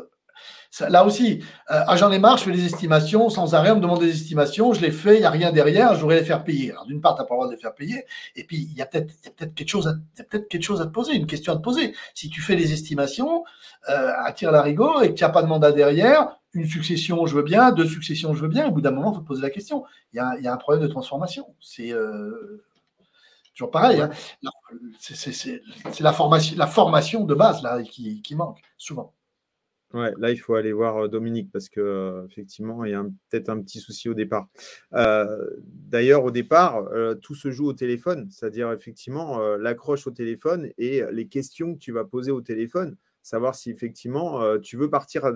là aussi, euh, marre, je fais des estimations sans arrêt, on me demande des estimations, je les fais, il n'y a rien derrière, je voudrais les faire payer. Alors d'une part, tu n'as pas le droit de les faire payer, et puis il y a peut-être peut quelque, chose à, peut quelque chose à te poser, une question à te poser. Si tu fais des estimations euh, à tir larigot et que tu n'as pas de mandat derrière, une succession, je veux bien, deux successions, je veux bien, au bout d'un moment, il faut te poser la question. Il y a, il y a un problème de transformation. C'est euh, toujours pareil. Hein. C'est la formation, la formation de base là, qui, qui manque souvent. Ouais, là, il faut aller voir Dominique parce que effectivement, il y a peut-être un petit souci au départ. D'ailleurs, au départ, tout se joue au téléphone, c'est-à-dire effectivement l'accroche au téléphone et les questions que tu vas poser au téléphone, savoir si effectivement tu veux partir à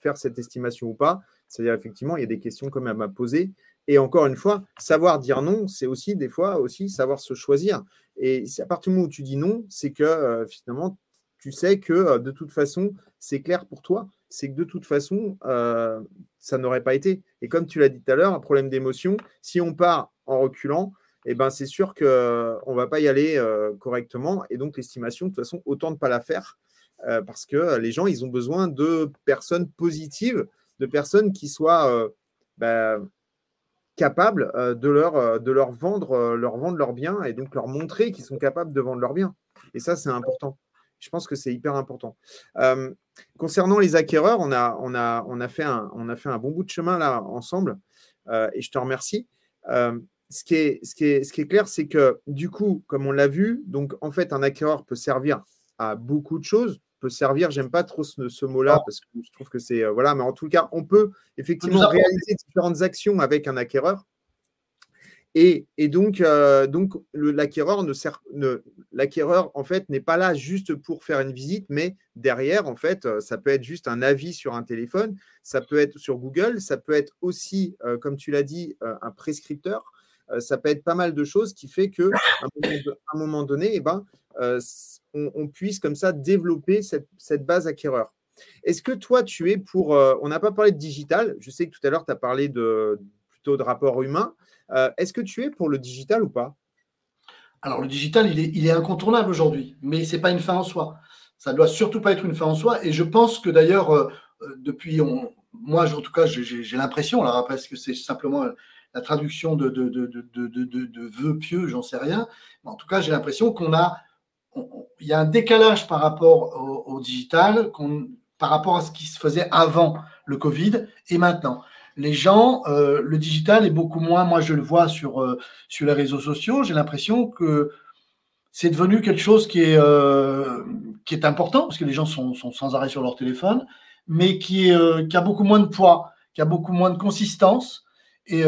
faire cette estimation ou pas. C'est-à-dire effectivement, il y a des questions quand même à poser. Et encore une fois, savoir dire non, c'est aussi des fois aussi savoir se choisir. Et à partir du moment où tu dis non, c'est que finalement tu sais que euh, de toute façon, c'est clair pour toi, c'est que de toute façon, euh, ça n'aurait pas été. Et comme tu l'as dit tout à l'heure, un problème d'émotion, si on part en reculant, eh ben, c'est sûr qu'on ne va pas y aller euh, correctement. Et donc, l'estimation, de toute façon, autant ne pas la faire parce que les gens, ils ont besoin de personnes positives, de personnes qui soient bah, capables de, leur, de leur, vendre, leur vendre leurs biens et donc leur montrer qu'ils sont capables de vendre leurs biens. Et ça, c'est important. Je pense que c'est hyper important. concernant les acquéreurs, on a, on, a, on, a fait un, on a fait un bon bout de chemin là ensemble euh, et je te remercie. ce, qui est, ce, qui est, ce qui est clair, c'est que du coup, comme on l'a vu, donc en fait, un acquéreur peut servir à beaucoup de choses. Peut servir, j'aime pas trop ce, mot-là parce que je trouve que c'est. Euh, voilà, mais en tout cas, on peut effectivement réaliser différentes actions avec un acquéreur. Et, donc, euh, donc l'acquéreur ne sert, l'acquéreur en fait n'est pas là juste pour faire une visite, mais derrière en fait, euh, ça peut être juste un avis sur un téléphone, ça peut être sur Google, ça peut être aussi, euh, comme tu l'as dit, un prescripteur. ça peut être pas mal de choses qui fait que un moment, donné, eh ben, on, puisse comme ça développer cette base acquéreur. Est-ce que toi, tu es pour. on n'a pas parlé de digital. Je sais que tout à l'heure, tu as parlé de, de rapport humain. Euh, est-ce que tu es pour le digital ou pas? Alors, le digital, il est, incontournable aujourd'hui, mais ce n'est pas une fin en soi. Ça ne doit surtout pas être une fin en soi. Et je pense que d'ailleurs, euh, euh, depuis, moi, en tout cas, j'ai l'impression, alors après, est-ce que c'est simplement la traduction de, de, de, vœux pieux, j'en sais rien. Mais en tout cas, j'ai l'impression qu'on a, il y a un décalage par rapport au, digital, par rapport à ce qui se faisait avant le Covid et maintenant les gens, euh, le digital est beaucoup moins, moi je le vois sur, euh, sur les réseaux sociaux, j'ai l'impression que c'est devenu quelque chose qui est, euh, qui est important, parce que les gens sont, sans arrêt sur leur téléphone, mais qui, a beaucoup moins de poids, qui a beaucoup moins de consistance. Et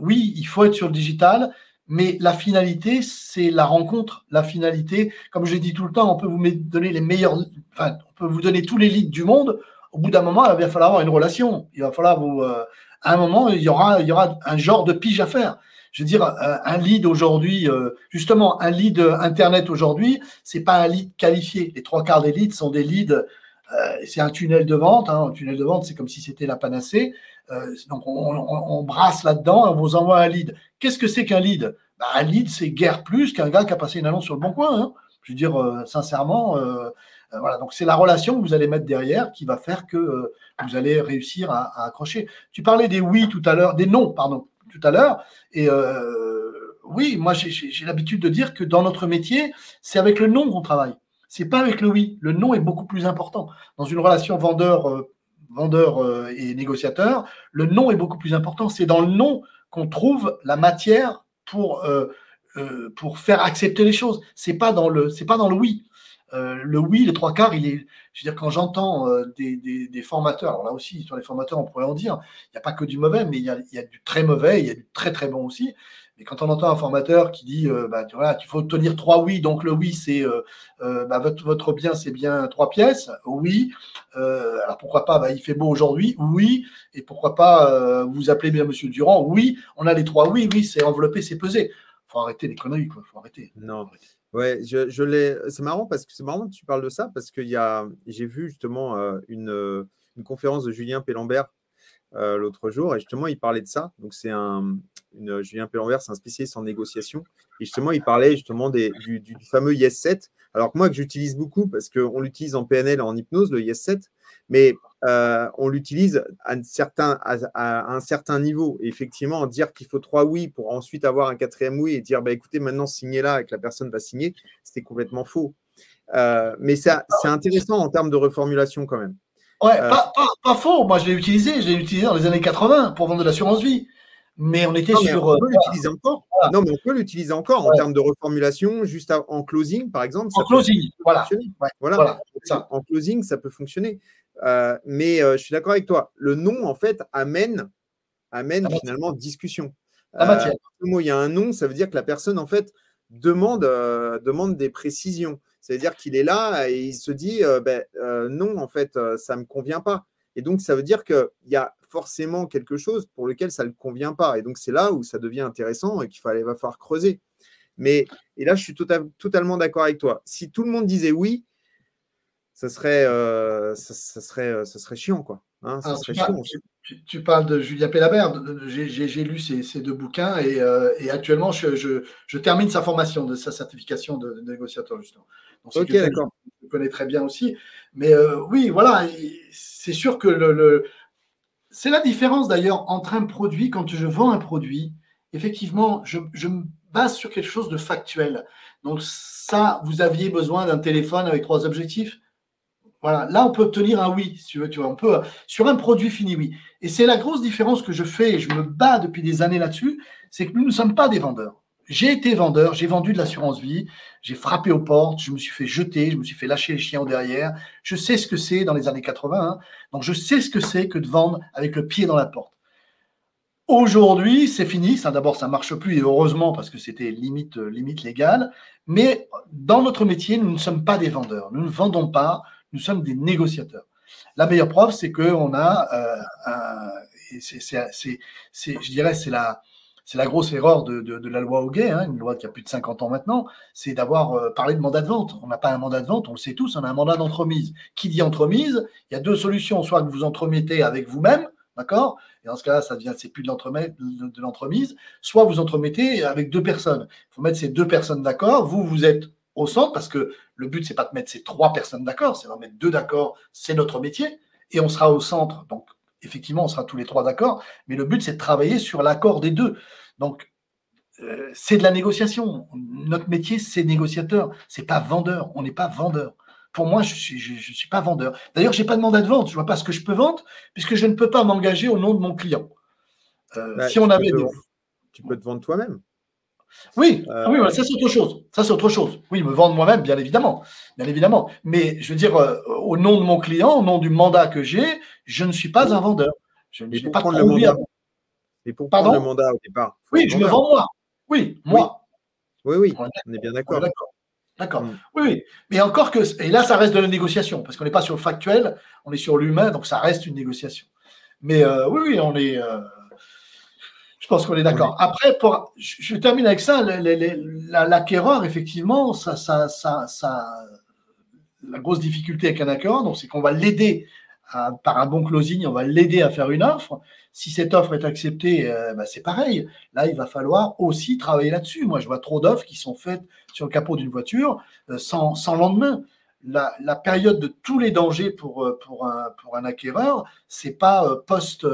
oui, il faut être sur le digital, mais la finalité, c'est la rencontre. La finalité, comme je dis tout le temps, on peut vous donner les meilleurs, on peut vous donner tous les leads du monde au bout d'un moment, il va falloir avoir une relation. Il va falloir vous. Euh, à un moment, il y, aura, il y aura un genre de pige à faire. Je veux dire, euh, un lead aujourd'hui, euh, justement, un lead Internet aujourd'hui, c'est pas un lead qualifié. Les trois quarts des leads sont des leads, c'est un tunnel de vente. Hein. Un tunnel de vente, c'est comme si c'était la panacée. donc, on, brasse là-dedans, on vous envoie un lead. Qu'est-ce que c'est qu'un lead? Bah, Un lead, c'est guère plus qu'un gars qui a passé une annonce sur le bon coin. Hein. Je veux dire, sincèrement, voilà, donc c'est la relation que vous allez mettre derrière qui va faire que vous allez réussir à, accrocher. Tu parlais des oui tout à l'heure, des non, pardon, tout à l'heure. Et oui, moi j'ai l'habitude de dire que dans notre métier, c'est avec le non qu'on travaille. C'est pas avec le oui. Le non est beaucoup plus important. Dans une relation vendeur, vendeur et négociateur, le non est beaucoup plus important. C'est dans le non qu'on trouve la matière pour, euh, euh, pour faire accepter les choses. C'est pas le pas dans le oui. Euh, le oui, les trois quarts, il est. Je veux dire, quand j'entends des, des, formateurs, alors là aussi, sur les formateurs, on pourrait en dire, il n'y a pas que du mauvais, mais il y, a, du très mauvais, il y a du très très bon aussi. Et quand on entend un formateur qui dit, euh, bah, tu il faut tenir trois oui, donc le oui, c'est euh, euh, bah, votre, votre, bien, c'est bien trois pièces, oui. alors pourquoi pas, bah, il fait beau aujourd'hui, oui. Et pourquoi pas, vous appelez bien Monsieur Durand, oui. On a les trois oui, oui, c'est enveloppé, c'est pesé. Faut arrêter les conneries, quoi. Faut arrêter. Non. Ouais, je, l'ai. C'est marrant parce que c'est marrant que tu parles de ça parce que j'ai vu justement une, une conférence de Julien Pellambert l'autre jour et justement il parlait de ça. Donc c'est un, Julien Pellambert, c'est un spécialiste en négociation. Et justement, il parlait justement des, du, fameux IS7. Alors que moi, que j'utilise beaucoup parce qu'on l'utilise en PNL, en hypnose, le IS7, mais euh, on l'utilise à, un certain, à, un certain niveau. Et effectivement, dire qu'il faut trois oui pour ensuite avoir un quatrième oui et dire bah, écoutez, maintenant signez là et que la personne va signer, c'était complètement faux. Euh, mais c'est intéressant en termes de reformulation quand même. Ouais, euh, pas, pas, pas, faux. Moi, je l'ai utilisé. Je l'ai utilisé dans les années 80 pour vendre de l'assurance vie mais on était sur. On peut l'utiliser encore. Non, mais on peut l'utiliser encore en termes de reformulation, juste en closing, par exemple. En closing, voilà. voilà. En closing, ça peut fonctionner. Euh, mais euh, je suis d'accord avec toi. Le nom, en fait, amène, amène finalement discussion. La matière. il y a un nom, ça veut dire que la personne, en fait, demande, demande des précisions. C'est-à-dire qu'il est là et il se dit ben, non, en fait, ça ne me convient pas. Et donc, ça veut dire qu'il y a forcément quelque chose pour lequel ça ne convient pas. Et donc, c'est là où ça devient intéressant et qu'il va falloir creuser. Mais, et là, je suis tota-, totalement d'accord avec toi. Si tout le monde disait oui, ça serait, euh, ça, serait, euh, ça serait chiant, quoi. Hein, tu, parles, de Julia Pellabert. J'ai lu ses, deux bouquins et, euh, actuellement, je, termine sa formation, de sa certification de, négociateur, justement. ok, d'accord. Je connais très bien aussi. Mais oui, voilà, c'est sûr que le, c'est la différence d'ailleurs entre un produit, quand je vends un produit, effectivement, je, me base sur quelque chose de factuel. Donc ça, vous aviez besoin d'un téléphone avec trois objectifs? Voilà, là on peut obtenir un oui, si tu veux, vois, on peut sur un produit fini oui. Et c'est la grosse différence que je fais et je me bats depuis des années là-dessus, c'est que nous ne sommes pas des vendeurs. J'ai été vendeur, j'ai vendu de l'assurance vie, j'ai frappé aux portes, je me suis fait jeter, je me suis fait lâcher les chiens au derrière. Je sais ce que c'est dans les années 80, hein. donc je sais ce que c'est que de vendre avec le pied dans la porte. Aujourd'hui, c'est fini. D'abord, ça marche plus et heureusement parce que c'était limite limite légale. Mais dans notre métier, nous ne sommes pas des vendeurs. Nous ne vendons pas. Nous sommes des négociateurs. La meilleure preuve, c'est que on a, euh, je dirais, c'est la, grosse erreur de, la loi Hoguet, hein, une loi qui a plus de 50 ans maintenant, c'est d'avoir euh, parlé de mandat de vente. On n'a pas un mandat de vente, on le sait tous, on a un mandat d'entremise. Qui dit entremise Il y a deux solutions, soit vous entremettez avec vous-même, d'accord Et dans ce cas-là, ça devient, plus de l'entremise, soit vous entremettez avec deux personnes. Il faut mettre ces deux personnes d'accord. Vous, vous êtes au centre parce que le but, c'est pas de mettre ces trois personnes d'accord, c'est d'en mettre deux d'accord. C'est notre métier et on sera au centre. Donc, effectivement, on sera tous les trois d'accord, mais le but, c'est de travailler sur l'accord des deux. Donc, euh, c'est de la négociation. Notre métier, c'est négociateur, c'est pas vendeur. On n'est pas vendeur. Pour moi, je ne suis, je, suis pas vendeur. D'ailleurs, je n'ai pas de mandat de vente. Je ne vois pas ce que je peux vendre, puisque je ne peux pas m'engager au nom de mon client. Euh, bah, si on avait. Tu peux te vendre toi-même. Oui, euh, oui ça c'est autre chose. Ça c'est autre chose. Oui, me vendre moi-même, bien évidemment, bien évidemment. Mais je veux dire, au nom de mon client, au nom du mandat que j'ai, je ne suis pas un vendeur. Je n'ai pas le mandat. Et pour prendre le mandat au départ. Oui, je me vends moi. Oui, moi. Oui, oui, on est bien d'accord. D'accord. Mm. Oui, oui. Mais encore que. Et là, ça reste de la négociation, parce qu'on n'est pas sur le factuel, on est sur l'humain, donc ça reste une négociation. Mais euh, oui, oui, on est. Je pense qu'on est d'accord. Après, pour, je, termine avec ça. L'acquéreur, effectivement, ça, ça, ça, ça, la grosse difficulté avec un acquéreur, c'est qu'on va l'aider par un bon closing, on va l'aider à faire une offre. Si cette offre est acceptée, euh, bah, c'est pareil. Là, il va falloir aussi travailler là-dessus. Moi, je vois trop d'offres qui sont faites sur le capot d'une voiture euh, sans, lendemain. la, la, période de tous les dangers pour, euh, pour, un, pour un acquéreur, c'est pas euh, post,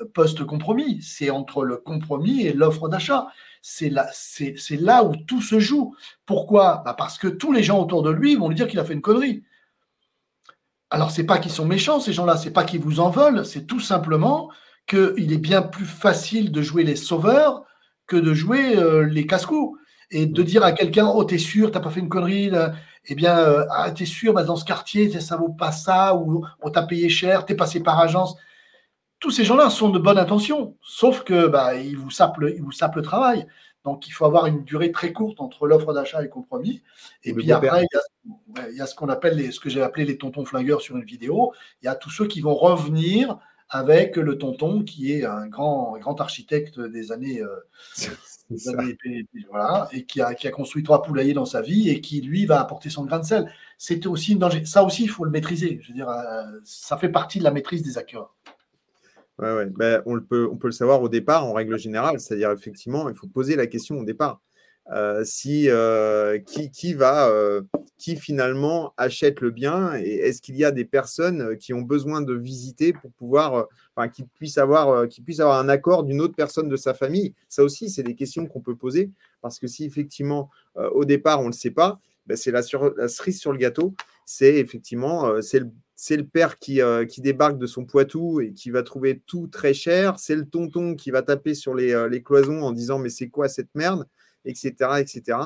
euh, post compromis, c'est entre le compromis et l'offre d'achat. C'est là, c'est, là où tout se joue. Pourquoi? Bah Parce que tous les gens autour de lui vont lui dire qu'il a fait une connerie. Alors, c'est pas qu'ils sont méchants, ces gens-là, c'est pas qu'ils vous en veulent, c'est tout simplement qu'il est bien plus facile de jouer les sauveurs que de jouer les casse-coups et de dire à quelqu'un oh t'es sûr t'as pas fait une connerie là. eh bien euh, ah, t'es sûr bah, dans ce quartier ça vaut pas ça ou on t'a payé cher t'es passé par agence tous ces gens-là sont de bonne intention sauf que bah ils vous sapent le, ils vous sapent le travail donc il faut avoir une durée très courte entre l'offre d'achat et le compromis et puis après il y, a, ce qu'on appelle les, ce que j'ai appelé les tontons flingueurs sur une vidéo il y a tous ceux qui vont revenir avec le tonton qui est un grand, grand architecte des années, euh, voilà, et qui a, qui a, construit trois poulaillers dans sa vie et qui, lui, va apporter son grain de sel. C'était aussi une danger. Ça aussi, il faut le maîtriser. Je veux dire, euh, ça fait partie de la maîtrise des acteurs. Ouais. Ben, on, peut, le savoir au départ, en règle générale. C'est-à-dire, effectivement, il faut poser la question au départ. Euh, si euh, qui, va, euh, qui finalement achète le bien et est-ce qu'il y a des personnes qui ont besoin de visiter pour pouvoir, enfin, qui puissent avoir, qui puissent avoir un accord d'une autre personne de sa famille? Ça aussi, c'est des questions qu'on peut poser parce que si effectivement au départ on ne le sait pas, ben, c'est la, la, cerise sur le gâteau. C'est effectivement c'est c'est le père qui, qui, débarque de son Poitou et qui va trouver tout très cher. C'est le tonton qui va taper sur les, les cloisons en disant mais c'est quoi cette merde etc. etc.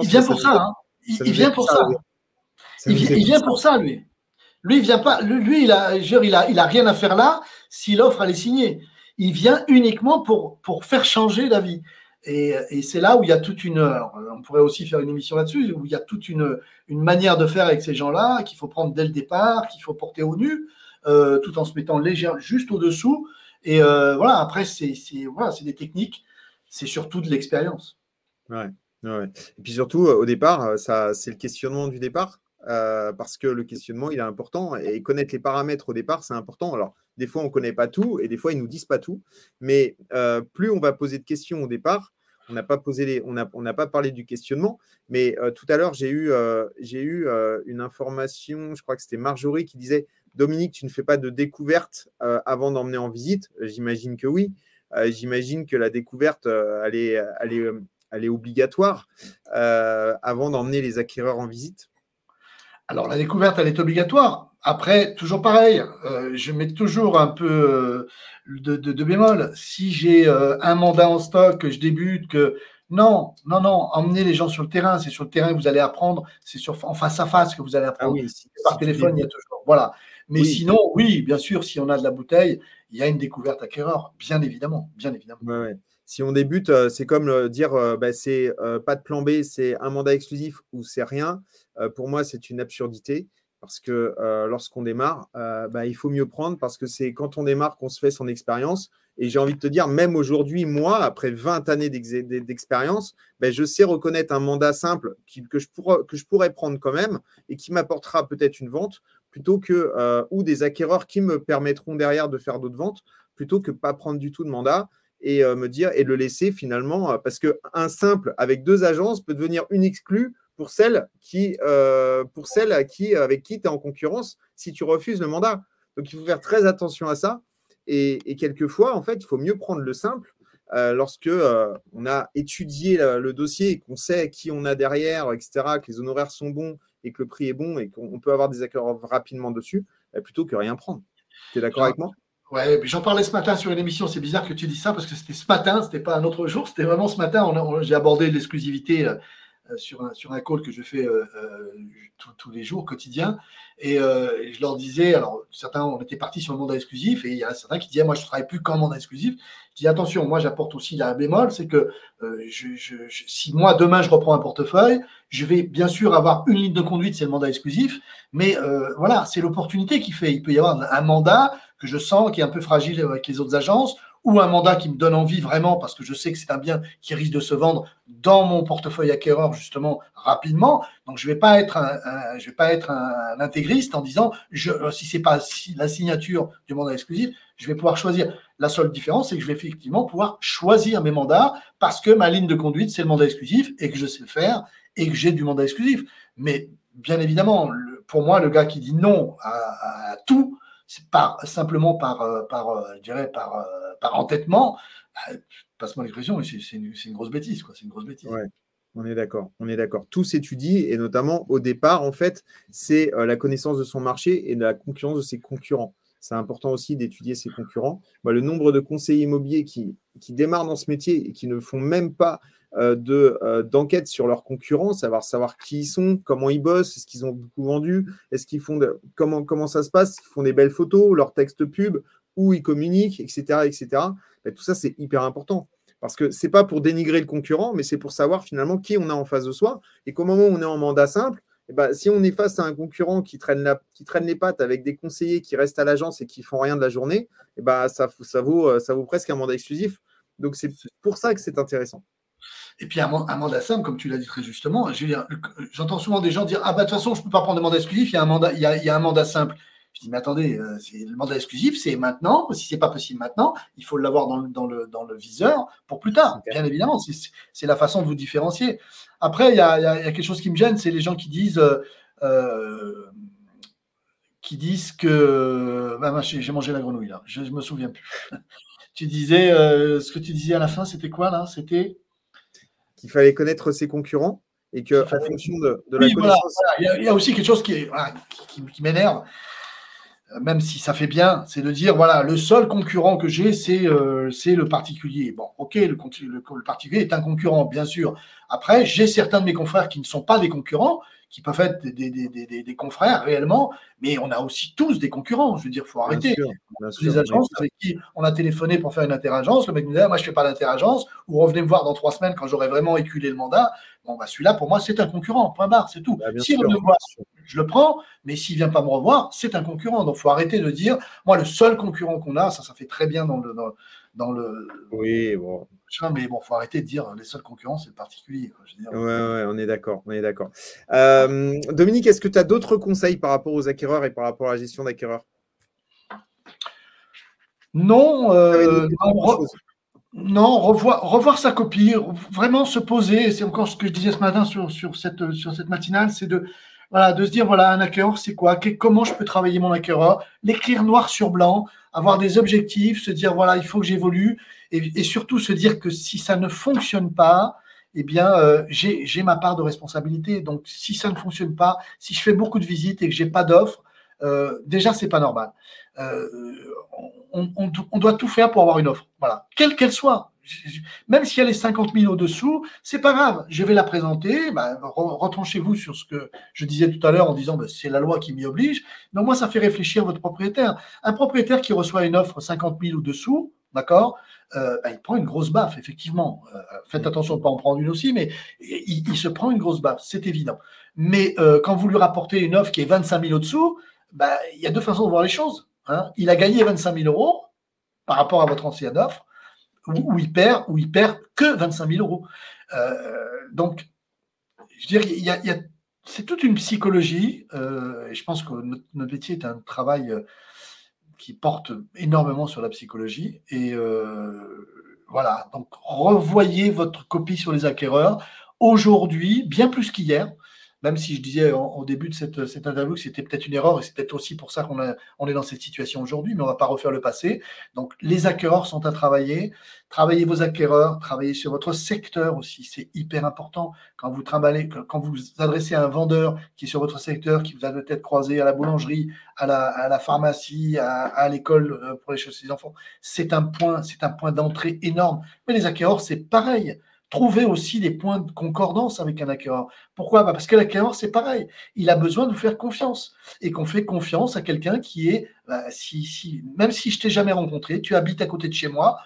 il vient pour ça. Il, vient pour ça. Il, vient pour ça, lui. Lui, il vient pas. Lui, il a, il a, il a rien à faire là si l'offre elle est signée. Il vient uniquement pour, pour faire changer la vie. Et, c'est là où il y a toute une. On pourrait aussi faire une émission là-dessus, où il y a toute une, manière de faire avec ces gens-là qu'il faut prendre dès le départ, qu'il faut porter au nu, euh, tout en se mettant léger juste au-dessous. Et euh, voilà, après, c'est voilà, des techniques, c'est surtout de l'expérience. Ouais, ouais. Et puis surtout, au départ, c'est le questionnement du départ. parce que le questionnement, il est important et connaître les paramètres au départ, c'est important. Alors, des fois, on ne connaît pas tout et des fois, ils ne nous disent pas tout. Mais plus on va poser de questions au départ, on n'a pas posé les, on n'a pas parlé du questionnement. Mais tout à l'heure, j'ai eu, j'ai eu une information, je crois que c'était Marjorie qui disait Dominique, tu ne fais pas de découverte avant d'emmener en visite? J'imagine que oui. J'imagine que la découverte, elle est, elle elle est obligatoire euh, avant d'emmener les acquéreurs en visite Alors, la découverte, elle est obligatoire. Après, toujours pareil, euh, je mets toujours un peu euh, de, de, bémol. Si j'ai un mandat en stock, que je débute, que non, non, non, emmenez les gens sur le terrain. C'est sur le terrain que vous allez apprendre. C'est sur en face à face que vous allez apprendre. Ah Par téléphone, il y a toujours. Voilà. Mais sinon, oui, bien sûr, si on a de la bouteille, il y a une découverte acquéreur, bien évidemment, bien évidemment. Ouais, si on débute, euh, c'est comme euh, dire euh, bah, c'est pas de plan B, c'est un mandat exclusif ou c'est rien. pour moi, c'est une absurdité parce que lorsqu'on démarre, bah, il faut mieux prendre parce que c'est quand on démarre qu'on se fait son expérience. Et j'ai envie de te dire, même aujourd'hui, moi, après 20 années d'expérience, bah, je sais reconnaître un mandat simple que, je pourrais prendre quand même et qui m'apportera peut-être une vente plutôt que ou des acquéreurs qui me permettront derrière de faire d'autres ventes plutôt que pas prendre du tout de mandat et euh, me dire et le laisser finalement euh, parce que un simple avec deux agences peut devenir une exclue pour celle qui euh, pour qui avec qui tu es en concurrence si tu refuses le mandat. Donc il faut faire très attention à ça et, quelquefois en fait il faut mieux prendre le simple lorsque on a étudié le, dossier et qu'on sait qui on a derrière, etc., que les honoraires sont bons et que le prix est bon et qu'on peut avoir des accords rapidement dessus, plutôt que rien prendre. Tu es d'accord avec moi? Ouais, j'en parlais ce matin sur une émission. C'est bizarre que tu dis ça parce que c'était ce matin, c'était pas un autre jour, c'était vraiment ce matin. J'ai abordé l'exclusivité euh, euh, sur, un, sur call que je fais euh, tous les jours, quotidien. Et je leur disais, alors certains, on était partis sur le mandat exclusif et il y a certains qui disaient, moi je ne travaille plus qu'en mandat exclusif. Je dis attention, moi j'apporte aussi la bémol, c'est que si moi demain je reprends un portefeuille, je vais bien sûr avoir une ligne de conduite, c'est le mandat exclusif, mais voilà, c'est l'opportunité qui fait. Il peut y avoir un mandat que je sens qui est un peu fragile avec les autres agences, ou un mandat qui me donne envie vraiment parce que je sais que c'est un bien qui risque de se vendre dans mon portefeuille acquéreur justement rapidement. Donc je vais pas être un, je vais pas être un, intégriste en disant je, euh, si c'est pas la signature du mandat exclusif, je vais pouvoir choisir. La seule différence, c'est que je vais effectivement pouvoir choisir mes mandats parce que ma ligne de conduite c'est le mandat exclusif et que je sais le faire et que j'ai du mandat exclusif. Mais bien évidemment, pour moi, le gars qui dit non à, tout, c'est pas simplement par, par, je dirais, par, par entêtement, bah, passe-moi l'expression, c'est une, grosse bêtise, quoi. C'est une grosse bêtise. On est d'accord, on est d'accord. Tout s'étudie et notamment au départ, en fait, c'est la connaissance de son marché et de la concurrence de ses concurrents c'est important aussi d'étudier ses concurrents. Bah, le nombre de conseillers immobiliers qui, démarrent dans ce métier et qui ne font même pas euh, euh, d'enquête sur leurs concurrents, savoir savoir qui ils sont, comment ils bossent, est-ce qu'ils ont beaucoup vendu, est-ce qu'ils font comment, ça se passe, font des belles photos, leurs textes pub, où ils communiquent, etc. etc. Bah, tout ça, c'est hyper important. Parce que ce n'est pas pour dénigrer le concurrent, mais c'est pour savoir finalement qui on a en face de soi. Et qu'au moment où on est en mandat simple, eh ben, si on est face à un concurrent qui traîne, les pattes avec des conseillers qui restent à l'agence et qui font rien de la journée, eh ben, ça, ça, vaut, euh, ça vaut presque un mandat exclusif. Donc c'est pour ça que c'est intéressant. Et puis un, mandat simple, comme tu l'as dit très justement, j'entends souvent des gens dire Ah, bah de toute façon, je ne peux pas prendre de mandat exclusif, il y a un il il y a un mandat simple. Je dis, mais attendez, euh, le mandat exclusif, c'est maintenant. Si ce n'est pas possible maintenant, il faut l'avoir dans le, dans, le, dans le viseur pour plus tard, bien évidemment. C'est la façon de vous différencier. Après, il y a, quelque chose qui me gêne, c'est les gens qui disent, euh, euh, qui disent que. Bah, j'ai mangé la grenouille là, je ne me souviens plus. [laughs] tu disais, ce que tu disais à la fin, c'était quoi là? C'était qu'il fallait connaître ses concurrents et que en fonction de, la connaissance. Il, y a, aussi quelque chose qui, qui m'énerve, même si ça fait bien, c'est de dire voilà, le seul concurrent que j'ai, c'est euh, le particulier. Bon, ok, le, le, particulier est un concurrent, bien sûr. Après, j'ai certains de mes confrères qui ne sont pas des concurrents, qui peuvent être des, des, des, des, confrères réellement, mais on a aussi tous des concurrents. Je veux dire, il faut arrêter. les agences avec qui on a téléphoné pour faire une interagence, le mec nous dit ah, Moi, je ne fais pas d'interagence, ou revenez me voir dans trois semaines quand j'aurai vraiment éculé le mandat. Bon, bah, celui-là, pour moi, c'est un concurrent, point barre, c'est tout. Bah, si me voit, je le prends, mais s'il ne vient pas me revoir, c'est un concurrent. Donc, il faut arrêter de dire Moi, le seul concurrent qu'on a, ça, ça fait très bien dans le. Dans, le oui, bon. Mais bon, il faut arrêter de dire les seuls concurrents, c'est le particulier. Oui, ouais, on est d'accord. On est d'accord. Euh, Dominique, est-ce que tu as d'autres conseils par rapport aux acquéreurs et par rapport à la gestion d'acquéreurs? Non. Euh, non, revoir, revoir sa copie, vraiment se poser. C'est encore ce que je disais ce matin sur, sur, cette, sur cette matinale, c'est de, voilà, de se dire voilà, un acquéreur, c'est quoi? Comment je peux travailler mon acquéreur? L'écrire noir sur blanc, avoir des objectifs, se dire voilà, il faut que j'évolue et, surtout se dire que si ça ne fonctionne pas, eh bien, euh, j'ai ma part de responsabilité. Donc, si ça ne fonctionne pas, si je fais beaucoup de visites et que j'ai pas d'offres, euh, déjà, c'est pas normal. Euh, on, doit tout faire pour avoir une offre, voilà, quelle qu'elle soit. Même si elle est 50 000 au-dessous, c'est pas grave. Je vais la présenter. Bah, retranchez-vous sur ce que je disais tout à l'heure en disant bah, c'est la loi qui m'y oblige. Mais moi, ça fait réfléchir votre propriétaire. Un propriétaire qui reçoit une offre 50 000 ou dessous, d'accord euh, bah, il prend une grosse baffe, effectivement. Euh, faites attention de ne pas en prendre une aussi, mais il, se prend une grosse baffe, c'est évident. Mais quand vous lui rapportez une offre qui est 25 000 au-dessous, bah, il y a deux façons de voir les choses. Hein. Il a gagné 25 000 euros par rapport à votre ancienne offre, ou, il perd, ou il perd que 25 000 euros. donc, je veux dire, c'est toute une psychologie, et je pense que notre, métier est un travail qui porte énormément sur la psychologie. Et euh, voilà, donc revoyez votre copie sur les acquéreurs. Aujourd'hui, bien plus qu'hier, même si je disais au début de cette, interview que c'était peut-être une erreur, et c'est peut-être aussi pour ça qu'on on est dans cette situation aujourd'hui, mais on ne va pas refaire le passé. Donc, les acquéreurs sont à travailler. Travaillez vos acquéreurs, travaillez sur votre secteur aussi, c'est hyper important. Quand vous quand vous adressez à un vendeur qui est sur votre secteur, qui vous a peut-être croisé à la boulangerie, à la, pharmacie, à, à l'école euh, pour les choses des enfants, c'est un point, c'est un point d'entrée énorme. Mais les acquéreurs, c'est pareil trouver aussi des points de concordance avec un acquéreur. Pourquoi? Bah, Parce que l'acquéreur, c'est pareil. Il a besoin de vous faire confiance. Et qu'on fait confiance à quelqu'un qui est, bah, si, si, même si je t'ai jamais rencontré, tu habites à côté de chez moi,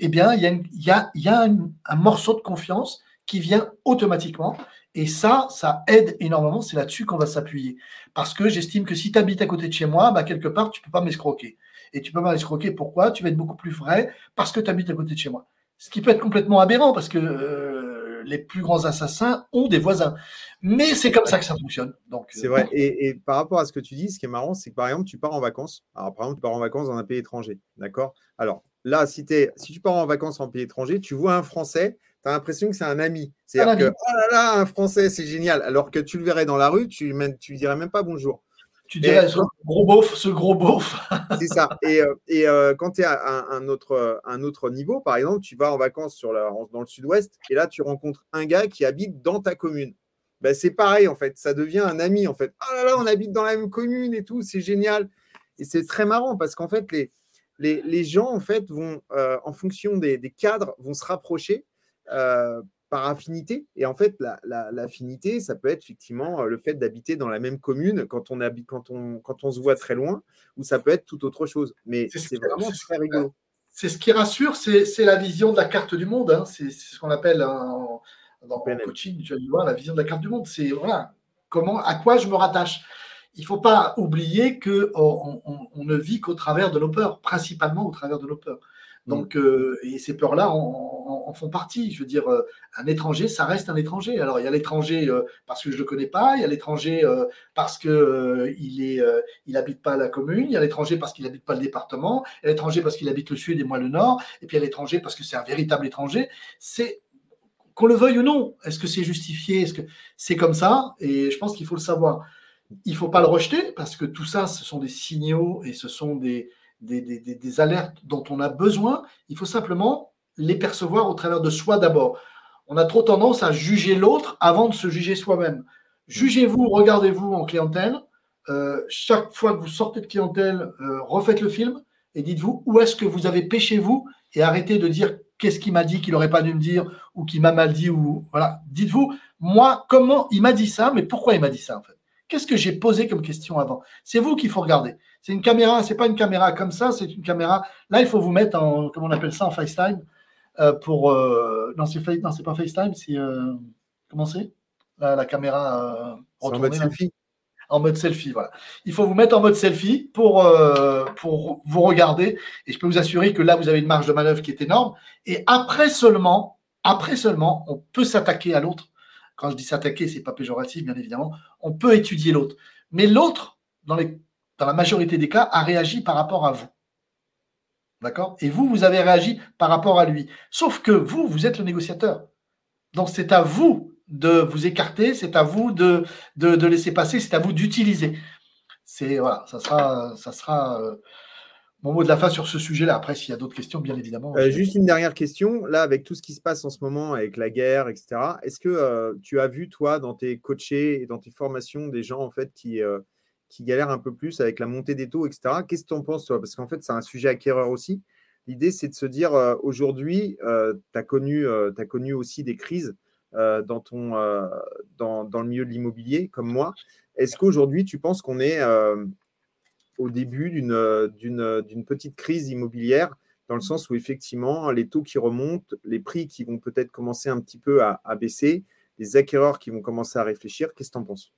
eh bien, il y a, y a, un, morceau de confiance qui vient automatiquement. Et ça, ça aide énormément. C'est là-dessus qu'on va s'appuyer. Parce que j'estime que si tu habites à côté de chez moi, bah, quelque part, tu peux pas m'escroquer. Et tu peux pas m'escroquer. Pourquoi? Tu vas être beaucoup plus vrai parce que tu habites à côté de chez moi. Ce qui peut être complètement aberrant parce que euh, les plus grands assassins ont des voisins. Mais c'est comme ça que ça fonctionne. Donc, c'est vrai. Euh, et, par rapport à ce que tu dis, ce qui est marrant, c'est que par exemple, tu pars en vacances. Alors, par exemple, tu pars en vacances dans un pays étranger. D'accord? Alors, là, si, si tu pars en vacances en pays étranger, tu vois un Français, tu as l'impression que c'est un ami. C'est-à-dire que, oh là là, un Français, c'est génial. Alors que tu le verrais dans la rue, tu ne tu dirais même pas bonjour. Tu dirais ce gros beauf, ce gros beauf. [laughs] c'est ça. Et, euh, et euh, quand tu es à un, autre, un autre niveau, par exemple, tu vas en vacances sur la, dans le sud-ouest et là, tu rencontres un gars qui habite dans ta commune. Ben, c'est pareil, en fait. Ça devient un ami, en fait. Oh là là, on habite dans la même commune et tout, c'est génial. Et c'est très marrant parce qu'en fait, les, les, les, gens, en fait, vont, euh, en fonction des, des, cadres, vont se rapprocher par affinité. Et en fait, l'affinité, ça peut être effectivement euh, le fait d'habiter dans la même commune quand on, habite, quand, on, quand on se voit très loin, ou ça peut être tout autre chose. Mais c'est vraiment très rigolo. C'est ce qui rassure, c'est la vision de la carte du monde. Hein. C'est ce qu'on appelle dans le coaching, tu vas voir, la vision de la carte du monde. C'est voilà, comment, à quoi je me rattache. Il ne faut pas oublier qu'on on, on ne vit qu'au travers de nos peurs, principalement au travers de nos peurs. Donc, euh, et ces peurs-là font partie. Je veux dire, euh, un étranger, ça reste un étranger. Alors, il y a l'étranger euh, parce que je ne le connais pas, il y a l'étranger parce qu'il il pas la commune, il y a l'étranger parce qu'il n'habite pas le département, il y a l'étranger parce qu'il habite le sud et moi le nord, et puis il y a l'étranger parce que c'est un véritable étranger. C'est qu'on le veuille ou non. Est-ce que c'est justifié Est-ce que c'est comme ça? Et je pense qu'il faut le savoir. Il ne faut pas le rejeter parce que tout ça, ce sont des signaux et ce sont des, des, alertes dont on a besoin. Il faut simplement les percevoir au travers de soi d'abord. On a trop tendance à juger l'autre avant de se juger soi-même. Jugez-vous, regardez-vous en clientèle. Euh, chaque fois que vous sortez de clientèle, euh, refaites le film et dites-vous où est-ce que vous avez péché vous? Et arrêtez de dire qu'est-ce qu'il m'a dit qu'il n'aurait pas dû me dire ou qu'il m'a mal dit ou voilà. Dites-vous moi comment il m'a dit ça, mais pourquoi il m'a dit ça en fait? Qu'est-ce que j'ai posé comme question avant? C'est vous qu'il faut regarder. C'est une caméra, c'est pas une caméra comme ça, c'est une caméra. Là, il faut vous mettre en, comment on appelle ça, en FaceTime? Euh, pour, euh, non, c'est pas FaceTime, c'est. Euh, comment c'est? La, caméra en mode selfie? En mode selfie, voilà. Il faut vous mettre en mode selfie pour, pour vous regarder. Et je peux vous assurer que là, vous avez une marge de manœuvre qui est énorme. Et après seulement, après seulement, on peut s'attaquer à l'autre quand je dis s'attaquer, c'est pas péjoratif, bien évidemment. On peut étudier l'autre. Mais l'autre, dans, dans la majorité des cas, a réagi par rapport à vous. D'accord? Et vous, vous avez réagi par rapport à lui. Sauf que vous, vous êtes le négociateur. Donc c'est à vous de vous écarter, c'est à vous de, de, laisser passer, c'est à vous d'utiliser. C'est voilà, ça sera, ça sera euh, mon mot de la fin sur ce sujet-là. Après, s'il y a d'autres questions, bien évidemment. Euh, juste une dernière question. Là, avec tout ce qui se passe en ce moment, avec la guerre, etc., est-ce que euh, tu as vu, toi, dans tes coachés et dans tes formations, des gens en fait qui, qui galèrent un peu plus avec la montée des taux, etc. Qu'est-ce que tu en penses, toi? Parce qu'en fait, c'est un sujet acquéreur aussi. L'idée, c'est de se dire, aujourd'hui, tu as, connu, as connu aussi des crises dans, ton, dans, dans, le milieu de l'immobilier, comme moi. Est-ce qu'aujourd'hui, tu penses qu'on est au début euh, euh, d'une petite crise immobilière, dans le sens où effectivement, les taux qui remontent, les prix qui vont peut-être commencer un petit peu à, baisser, les acquéreurs qui vont commencer à réfléchir? Qu'est-ce que tu en penses?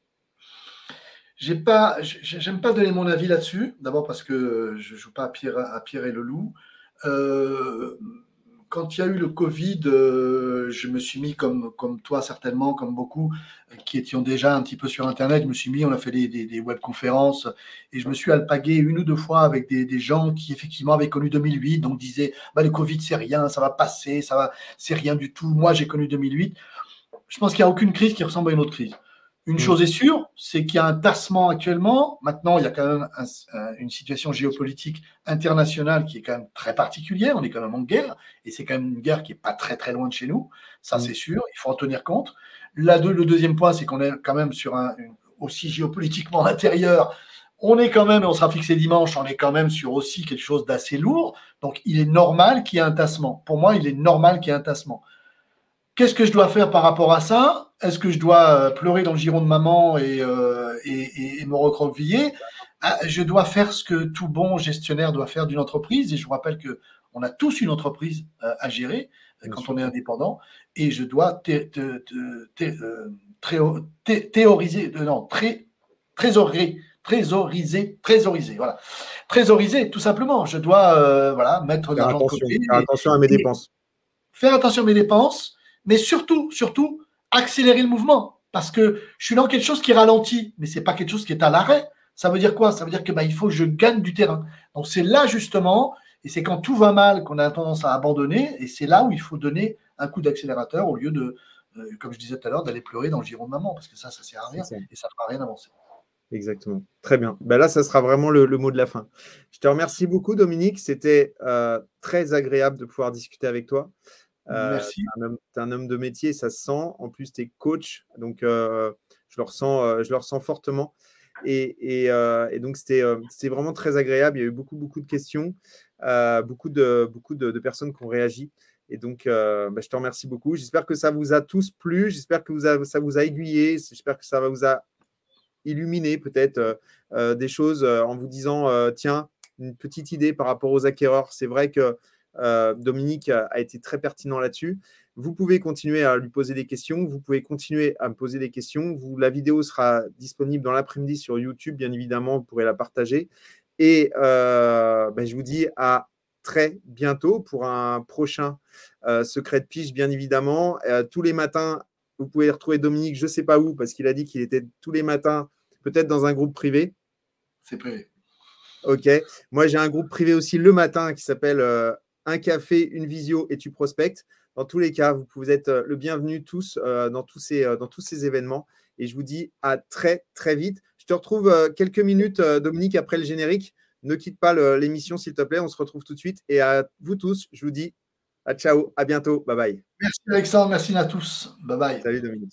J'aime pas, j'aime pas donner mon avis là-dessus. D'abord parce que je joue pas à Pierre, et le loup. Euh, quand il y a eu le Covid, euh, je me suis mis comme, comme toi certainement, comme beaucoup euh, qui étions déjà un petit peu sur Internet, je me suis mis, on a fait des, des, webconférences et je me suis alpagué une ou deux fois avec des, des gens qui effectivement avaient connu 2008, donc disaient bah, le Covid c'est rien, ça va passer, ça va, c'est rien du tout. Moi j'ai connu 2008. Je pense qu'il n'y a aucune crise qui ressemble à une autre crise. Une mm. chose est sûre, c'est qu'il y a un tassement actuellement. Maintenant, il y a quand même une situation géopolitique internationale qui est quand même très particulière. On est quand même en guerre, et c'est quand même une guerre qui est pas très très loin de chez nous. Ça, mm. c'est sûr. Il faut en tenir compte. Le deuxième point, c'est qu'on est quand même sur un aussi géopolitiquement [laughs] intérieur. On est quand même, on sera fixé dimanche, on est quand même sur aussi quelque chose d'assez lourd. Donc, il est normal qu'il y ait un tassement. Pour moi, il est normal qu'il y ait un tassement. Qu'est-ce que je dois faire par rapport à ça? Est-ce que je dois euh, pleurer dans le giron de maman et, euh, et, me recroqueviller? Ah, Je dois faire ce que tout bon gestionnaire doit faire d'une entreprise. Et je vous rappelle que on a tous une entreprise euh, à gérer quand on est indépendant. Et je dois théoriser, non, trésoriser, trésoriser, trésoriser, voilà, trésoriser tout simplement. Je dois voilà mettre de l'argent de côté. Faire attention à mes dépenses. Faire attention à mes dépenses mais surtout, surtout, accélérer le mouvement. Parce que je suis dans quelque chose qui ralentit, mais c'est pas quelque chose qui est à l'arrêt. Ça veut dire quoi? Ça veut dire que bah, il faut que je gagne du terrain. Donc c'est là justement, et c'est quand tout va mal qu'on a tendance à abandonner, et c'est là où il faut donner un coup d'accélérateur au lieu de, euh, comme je disais tout à l'heure, d'aller pleurer dans le giron de maman, parce que ça, ça sert à rien et ça ne fera rien avancer. Exactement. Très bien. Ben là, ça sera vraiment le, mot de la fin. Je te remercie beaucoup, Dominique. C'était euh, très agréable de pouvoir discuter avec toi. Euh, Merci. Tu es, un homme de métier, ça se sent. En plus, tu es coach. Donc, je, le ressens, je le ressens fortement. Et, donc, c'était vraiment très agréable. Il y a eu beaucoup, beaucoup de questions, beaucoup, de, beaucoup de, personnes qui ont réagi. Et donc, bah, je te remercie beaucoup. J'espère que ça vous a tous plu. J'espère que vous ça vous a aiguillé. J'espère que ça vous a illuminé peut-être des choses en vous disant tiens, une petite idée par rapport aux acquéreurs. C'est vrai que Dominique a, été très pertinent là-dessus. Vous pouvez continuer à lui poser des questions. Vous pouvez continuer à me poser des questions. Vous, la vidéo sera disponible dans l'après-midi sur YouTube, bien évidemment. Vous pourrez la partager. Et euh, ben, je vous dis à très bientôt pour un prochain euh, secret de pige, bien évidemment. Euh, tous les matins, vous pouvez retrouver Dominique, je ne sais pas où, parce qu'il a dit qu'il était tous les matins, peut-être dans un groupe privé. C'est privé. Ok. Moi, j'ai un groupe privé aussi le matin qui s'appelle Un café, une visio et tu prospectes. Dans tous les cas, vous pouvez être euh, le bienvenu tous euh, dans, tous ces, euh, dans tous ces événements. Et je vous dis à très, très vite. Je te retrouve quelques minutes, Dominique, après le générique. Ne quitte pas l'émission, s'il te plaît. On se retrouve tout de suite. Et à vous tous, je vous dis à ciao, à bientôt. Bye bye. Merci Alexandre, merci à tous. Bye bye. Salut Dominique.